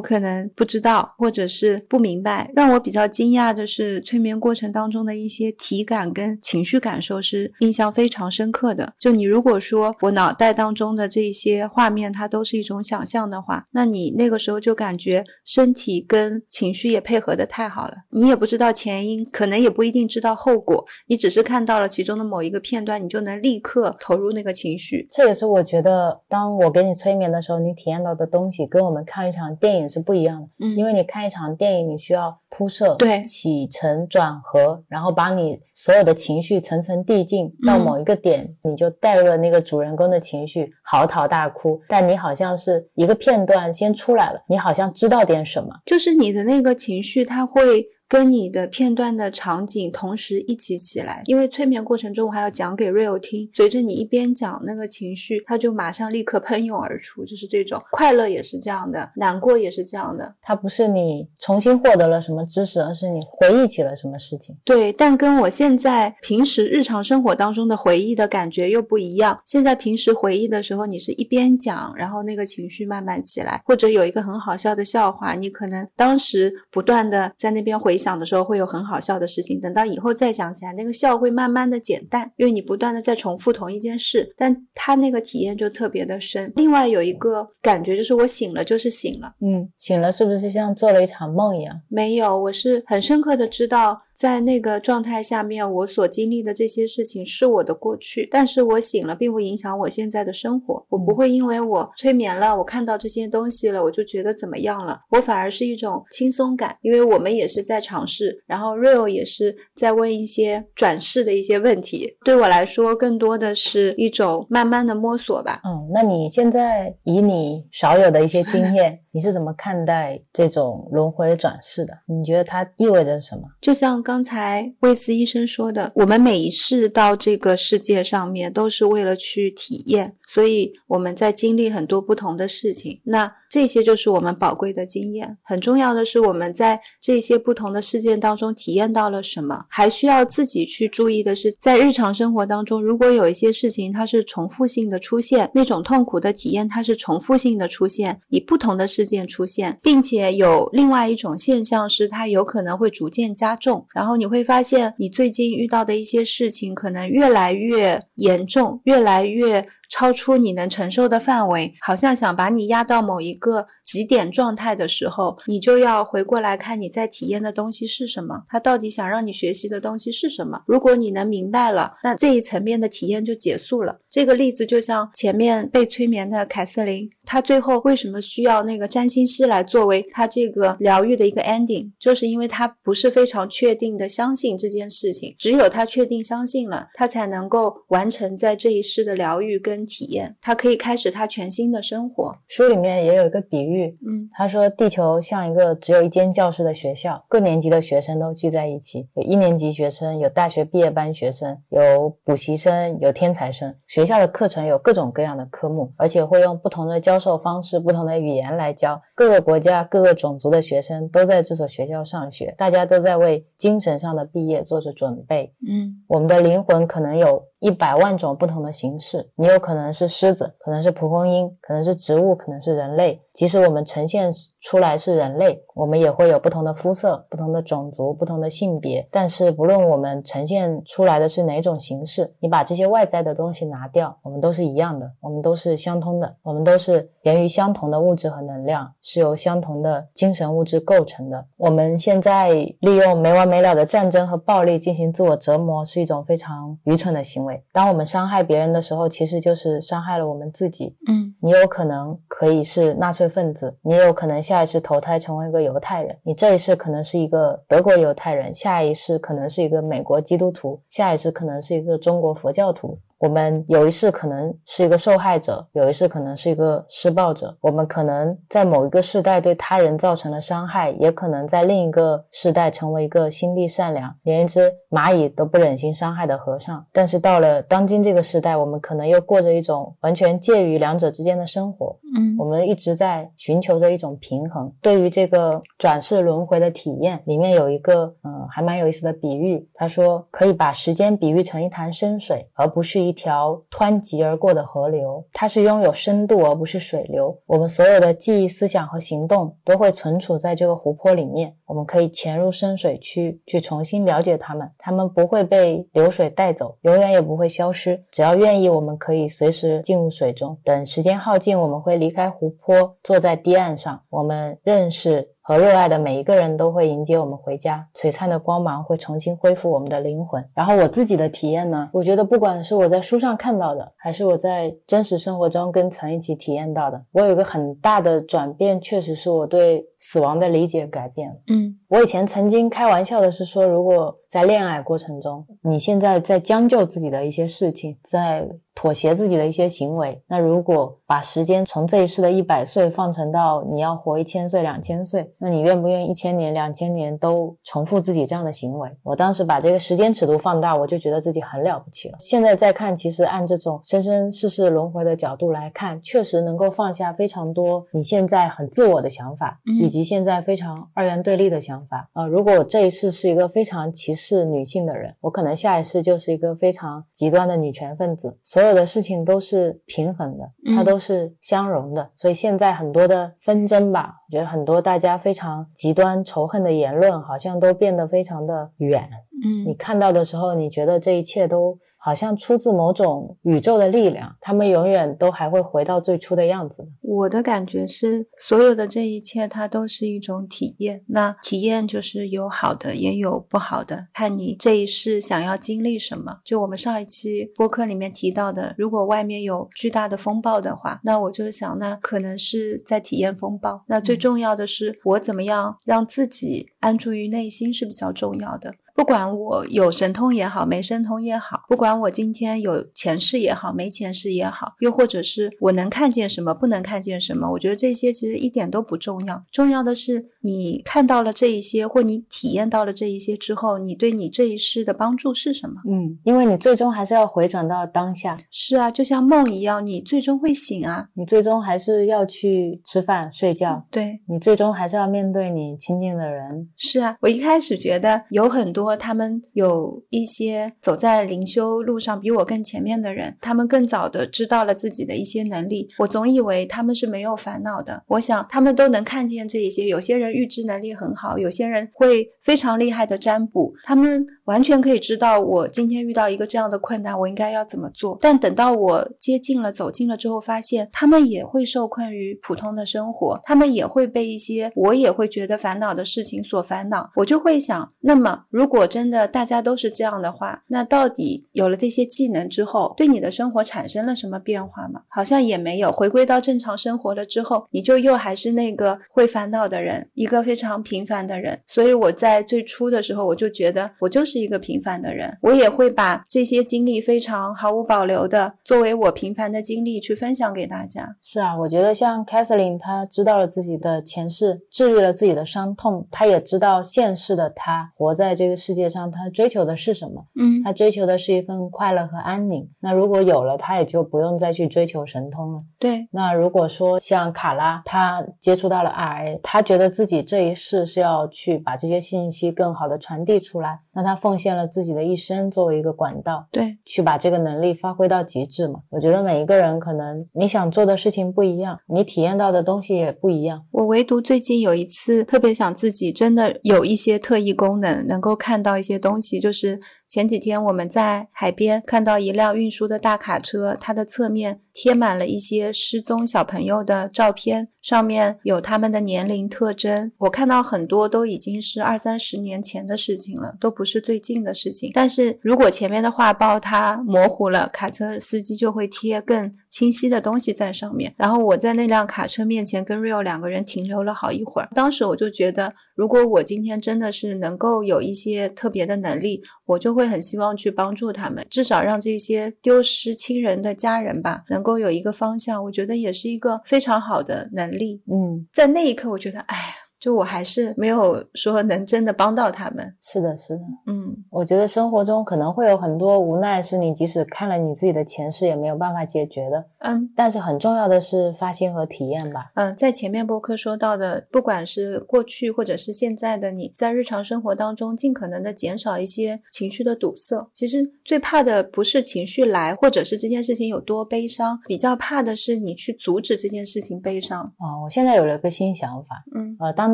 [SPEAKER 1] 可能不知道，或者是不明白，让我。比较惊讶的是，催眠过程当中的一些体感跟情绪感受是印象非常深刻的。就你如果说我脑袋当中的这些画面，它都是一种想象的话，那你那个时候就感觉身体跟情绪也配合的太好了。你也不知道前因，可能也不一定知道后果，你只是看到了其中的某一个片段，你就能立刻投入那个情绪。
[SPEAKER 2] 这也是我觉得，当我给你催眠的时候，你体验到的东西跟我们看一场电影是不一样的。
[SPEAKER 1] 嗯，
[SPEAKER 2] 因为你看一场电影，你需要铺设。
[SPEAKER 1] 对，
[SPEAKER 2] 起承转合，然后把你所有的情绪层层递进到某一个点，你就带入了那个主人公的情绪，嚎啕大哭。但你好像是一个片段先出来了，你好像知道点什么，
[SPEAKER 1] 就是你的那个情绪，它会。跟你的片段的场景同时一起起来，因为催眠过程中我还要讲给 Real 听，随着你一边讲，那个情绪它就马上立刻喷涌而出，就是这种快乐也是这样的，难过也是这样的。
[SPEAKER 2] 它不是你重新获得了什么知识，而是你回忆起了什么事情。
[SPEAKER 1] 对，但跟我现在平时日常生活当中的回忆的感觉又不一样。现在平时回忆的时候，你是一边讲，然后那个情绪慢慢起来，或者有一个很好笑的笑话，你可能当时不断的在那边回。回想的时候会有很好笑的事情，等到以后再想起来，那个笑会慢慢的减淡，因为你不断的在重复同一件事，但他那个体验就特别的深。另外有一个感觉就是我醒了就是醒了，
[SPEAKER 2] 嗯，醒了是不是像做了一场梦一样？
[SPEAKER 1] 没有，我是很深刻的知道。在那个状态下面，我所经历的这些事情是我的过去，但是我醒了，并不影响我现在的生活。我不会因为我催眠了，我看到这些东西了，我就觉得怎么样了。我反而是一种轻松感，因为我们也是在尝试，然后 Real 也是在问一些转世的一些问题。对我来说，更多的是一种慢慢的摸索吧。
[SPEAKER 2] 嗯，那你现在以你少有的一些经验。你是怎么看待这种轮回转世的？你觉得它意味着什么？
[SPEAKER 1] 就像刚才魏斯医生说的，我们每一世到这个世界上面，都是为了去体验。所以我们在经历很多不同的事情，那这些就是我们宝贵的经验。很重要的是，我们在这些不同的事件当中体验到了什么，还需要自己去注意的是，在日常生活当中，如果有一些事情它是重复性的出现，那种痛苦的体验它是重复性的出现，以不同的事件出现，并且有另外一种现象是它有可能会逐渐加重，然后你会发现你最近遇到的一些事情可能越来越严重，越来越。超出你能承受的范围，好像想把你压到某一个极点状态的时候，你就要回过来看你在体验的东西是什么，他到底想让你学习的东西是什么。如果你能明白了，那这一层面的体验就结束了。这个例子就像前面被催眠的凯瑟琳。她最后为什么需要那个占星师来作为她这个疗愈的一个 ending？就是因为他不是非常确定的相信这件事情，只有他确定相信了，他才能够完成在这一世的疗愈跟体验，他可以开始他全新的生活。
[SPEAKER 2] 书里面也有一个比喻，
[SPEAKER 1] 嗯，
[SPEAKER 2] 他说地球像一个只有一间教室的学校，各年级的学生都聚在一起，有一年级学生，有大学毕业班学生，有补习生，有天才生。学校的课程有各种各样的科目，而且会用不同的教。教授方式不同的语言来教各个国家各个种族的学生都在这所学校上学，大家都在为精神上的毕业做着准备。
[SPEAKER 1] 嗯，
[SPEAKER 2] 我们的灵魂可能有。一百万种不同的形式，你有可能是狮子，可能是蒲公英，可能是植物，可能是人类。即使我们呈现出来是人类，我们也会有不同的肤色、不同的种族、不同的性别。但是，不论我们呈现出来的是哪种形式，你把这些外在的东西拿掉，我们都是一样的，我们都是相通的，我们都是源于相同的物质和能量，是由相同的精神物质构成的。我们现在利用没完没了的战争和暴力进行自我折磨，是一种非常愚蠢的行为。当我们伤害别人的时候，其实就是伤害了我们自己。
[SPEAKER 1] 嗯
[SPEAKER 2] 你有可能可以是纳粹分子，你也有可能下一次投胎成为一个犹太人，你这一世可能是一个德国犹太人，下一世可能是一个美国基督徒，下一世可能是一个中国佛教徒。我们有一世可能是一个受害者，有一世可能是一个施暴者。我们可能在某一个世代对他人造成了伤害，也可能在另一个世代成为一个心地善良、连一只蚂蚁都不忍心伤害的和尚。但是到了当今这个时代，我们可能又过着一种完全介于两者之间的生活。
[SPEAKER 1] 嗯
[SPEAKER 2] 我们一直在寻求着一种平衡。对于这个转世轮回的体验，里面有一个嗯、呃还蛮有意思的比喻。他说可以把时间比喻成一潭深水，而不是一一条湍急而过的河流。它是拥有深度而不是水流。我们所有的记忆、思想和行动都会存储在这个湖泊里面。我们可以潜入深水区去重新了解它们，它们不会被流水带走，永远也不会消失。只要愿意，我们可以随时进入水中。等时间耗尽，我们会离开湖泊，坐在堤岸上。我们认识和热爱的每一个人都会迎接我们回家，璀璨的光芒会重新恢复我们的灵魂。然后我自己的体验呢，我觉得不管是我在书上看到的，还是我在真实生活中跟曾一起体验到的，我有一个很大的转变，确实是我对死亡的理解改变了。
[SPEAKER 1] 嗯
[SPEAKER 2] 我以前曾经开玩笑的是说，如果在恋爱过程中，你现在在将就自己的一些事情，在妥协自己的一些行为，那如果把时间从这一世的一百岁放成到你要活一千岁、两千岁，那你愿不愿意一千年、两千年都重复自己这样的行为？我当时把这个时间尺度放大，我就觉得自己很了不起了。现在再看，其实按这种生生世世轮回的角度来看，确实能够放下非常多你现在很自我的想法，
[SPEAKER 1] 嗯
[SPEAKER 2] 以及现在非常二元对立的想法。呃，如果我这一世是一个非常歧视女性的人，我可能下一世就是一个非常极端的女权分子。所有的事情都是平衡的，它
[SPEAKER 1] 嗯
[SPEAKER 2] 都是相容的。所以现在很多的纷争吧，我觉得很多大家非常极端仇恨的言论，好像都变得非常的远。你
[SPEAKER 1] 嗯
[SPEAKER 2] 看到的时候，你觉得这一切都好像出自某种宇宙的力量，他们永远都还会回到最初的样子。
[SPEAKER 1] 我的感觉是，所有的这一切它都是一种体验。那体验就是有好的，也有不好的，看你这一世想要经历什么。就我们上一期播客里面提到的，如果外面有巨大的风暴的话，那我就想，那可能是在体验风暴。那最
[SPEAKER 2] 嗯
[SPEAKER 1] 重要的是，我怎么样让自己安住于内心是比较重要的。不管我有神通也好，没神通也好，不管我今天有前世也好，没前世也好，又或者是我能看见什么，不能看见什么，我觉得这些其实一点都不重要。重要的是你看到了这一些，或你体验到了这一些之后，你对你这一世的帮助是什么？
[SPEAKER 2] 嗯，因为你最终还是要回转到当下，
[SPEAKER 1] 是啊，就像梦一样，你最终会醒啊。
[SPEAKER 2] 你最终还是要去吃饭、睡觉，
[SPEAKER 1] 对，
[SPEAKER 2] 你最终还是要面对你亲近的人。
[SPEAKER 1] 是啊，我一开始觉得有很多他们有一些走在灵修路上比我更前面的人，他们更早的知道了自己的一些能力。我总以为他们是没有烦恼的，我想他们都能看见这一些。有些人预知能力很好，有些人会非常厉害的占卜，他们完全可以知道我今天遇到一个这样的困难，我应该要怎么做。但等到我接近了、走近了之后，发现他们也会受困于普通的生活，他们也会被一些我也会觉得烦恼的事情所烦恼。我就会想，那么如果真的大家都是这样的话，那到底有了这些技能之后，对你的生活产生了什么变化吗？好像也没有。回归到正常生活了之后，你就又还是那个会烦恼的人，一个非常平凡的人。所以我在最初的时候，我就觉得我就是一个平凡的人，我也会把这些经历非常毫无保留的作为我平凡的经历去分享给大家。
[SPEAKER 2] 是啊，我觉得像 Catherine，她知道了自己的前世，治愈了自己的伤痛，她也知道现世的她活在这个世界上，她追求的是什么。
[SPEAKER 1] 嗯
[SPEAKER 2] 她追求的是一份快乐和安宁。那如果有了，她也就不用再去追求神通了。
[SPEAKER 1] 对，
[SPEAKER 2] 那如果说像卡拉，她接触到了 RA，她觉得自己这一世是要去把这些信息更好的传递出来，那他奉献了自己的一生作为一个管道，
[SPEAKER 1] 对，
[SPEAKER 2] 去把这个能力发挥到极致嘛。我觉得每一个人可能你想做的事情不一样，你体验到的东西也不一样。
[SPEAKER 1] 我唯独最近有一次特别想自己真的有一些特异功能，能够看到一些东西。就是前几天我们在海边看到一辆运输的大卡车，它的侧面贴满了一些失踪小朋友的照片，上面有他们的年龄特征。我看到很多都已经是二三十年前的事情了，都不是最近的事情。但是如果前面的画报它模糊了，卡车司机就会贴更清晰的东西在上面。然后我在那辆卡车面前跟 Rio 两个人停留了好一会儿，当时我就觉得，如果我今天真的是能够有一些特别的能力，我就会很希望去帮助他们，至少让这些丢失亲人的家人吧，能够有一个方向。我觉得也是一个非常好的能力。
[SPEAKER 2] 嗯，
[SPEAKER 1] 在那一刻，我觉得，哎呀，就我还是没有说能真的帮到他们。
[SPEAKER 2] 是的，是的。
[SPEAKER 1] 嗯
[SPEAKER 2] 我觉得生活中可能会有很多无奈，是你即使看了你自己的前世也没有办法解决的。
[SPEAKER 1] 嗯
[SPEAKER 2] 但是很重要的是发心和体验吧。
[SPEAKER 1] 嗯，在前面播客说到的，不管是过去或者是现在的你，在日常生活当中，尽可能的减少一些情绪的堵塞。其实最怕的不是情绪来，或者是这件事情有多悲伤，比较怕的是你去阻止这件事情悲伤。
[SPEAKER 2] 哦，我现在有了一个新想法。
[SPEAKER 1] 嗯
[SPEAKER 2] 呃，当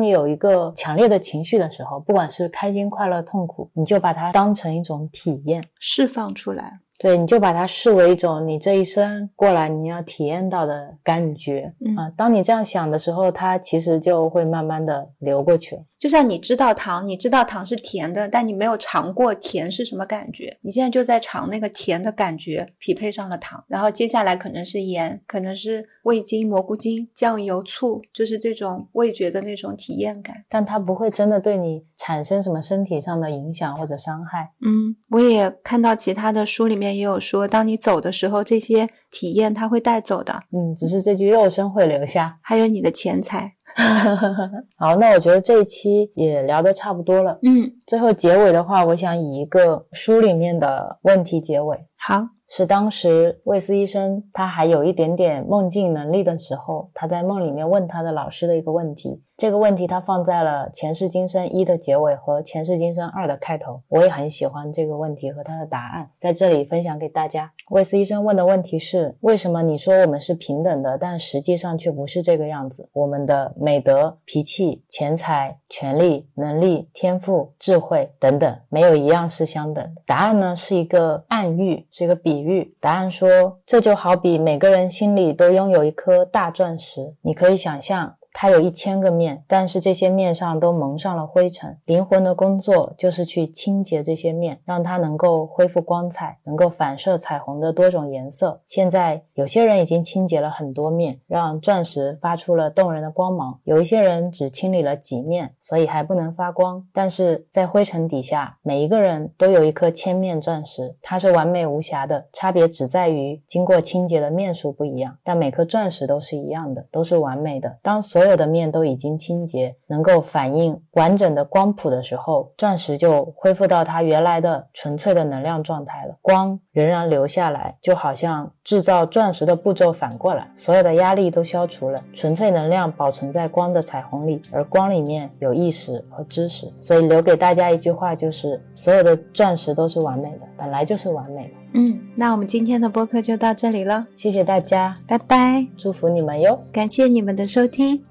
[SPEAKER 2] 你有一个强烈的情绪的时候，不管是开心、快乐、痛苦，你就把它当成一种体验。
[SPEAKER 1] 释放出来。
[SPEAKER 2] 对，你就把它视为一种你这一生过来你要体验到的感觉
[SPEAKER 1] 嗯
[SPEAKER 2] 啊。当你这样想的时候，它其实就会慢慢的流过去了。
[SPEAKER 1] 就像你知道糖，你知道糖是甜的，但你没有尝过甜是什么感觉。你现在就在尝那个甜的感觉，匹配上了糖，然后接下来可能是盐，可能是味精、蘑菇精、酱油、醋，就是这种味觉的那种体验感。
[SPEAKER 2] 但它不会真的对你产生什么身体上的影响或者伤害。
[SPEAKER 1] 嗯，我也看到其他的书里面也有说，当你走的时候，这些体验它会带走的，
[SPEAKER 2] 嗯，只是这具肉身会留下。
[SPEAKER 1] 还有你的钱财。
[SPEAKER 2] 好，那我觉得这一期也聊得差不多了。
[SPEAKER 1] 嗯，
[SPEAKER 2] 最后结尾的话，我想以一个书里面的问题结尾。
[SPEAKER 1] 好，
[SPEAKER 2] 是当时魏斯医生他还有一点点梦境能力的时候，他在梦里面问他的老师的一个问题。这个问题他放在了《前世今生一》的结尾和《前世今生二》的开头。我也很喜欢这个问题和他的答案，在这里分享给大家。魏斯医生问的问题是：为什么你说我们是平等的，但实际上却不是这个样子？我们的美德、脾气、钱财、权力、能力、天赋、智慧等等，没有一样是相等。答案呢是一个暗喻，是一个比喻。答案说，这就好比每个人心里都拥有一颗大钻石，你可以想象。它有一千个面，但是这些面上都蒙上了灰尘。灵魂的工作就是去清洁这些面，让它能够恢复光彩，能够反射彩虹的多种颜色。现在有些人已经清洁了很多面，让钻石发出了动人的光芒；有一些人只清理了几面，所以还不能发光。但是在灰尘底下，每一个人都有一颗千面钻石，它是完美无瑕的，差别只在于经过清洁的面数不一样，但每颗钻石都是一样的，都是完美的。当所所有的面都已经清洁，能够反映完整的光谱的时候，钻石就恢复到它原来的纯粹的能量状态了。光仍然留下来，就好像制造钻石的步骤反过来，所有的压力都消除了，纯粹能量保存在光的彩虹里，而光里面有意识和知识。所以留给大家一句话就是：所有的钻石都是完美的，本来就是完美的。
[SPEAKER 1] 嗯，那我们今天的播客就到这里了，
[SPEAKER 2] 谢谢大家，
[SPEAKER 1] 拜拜，
[SPEAKER 2] 祝福你们哟。
[SPEAKER 1] 感谢你们的收听。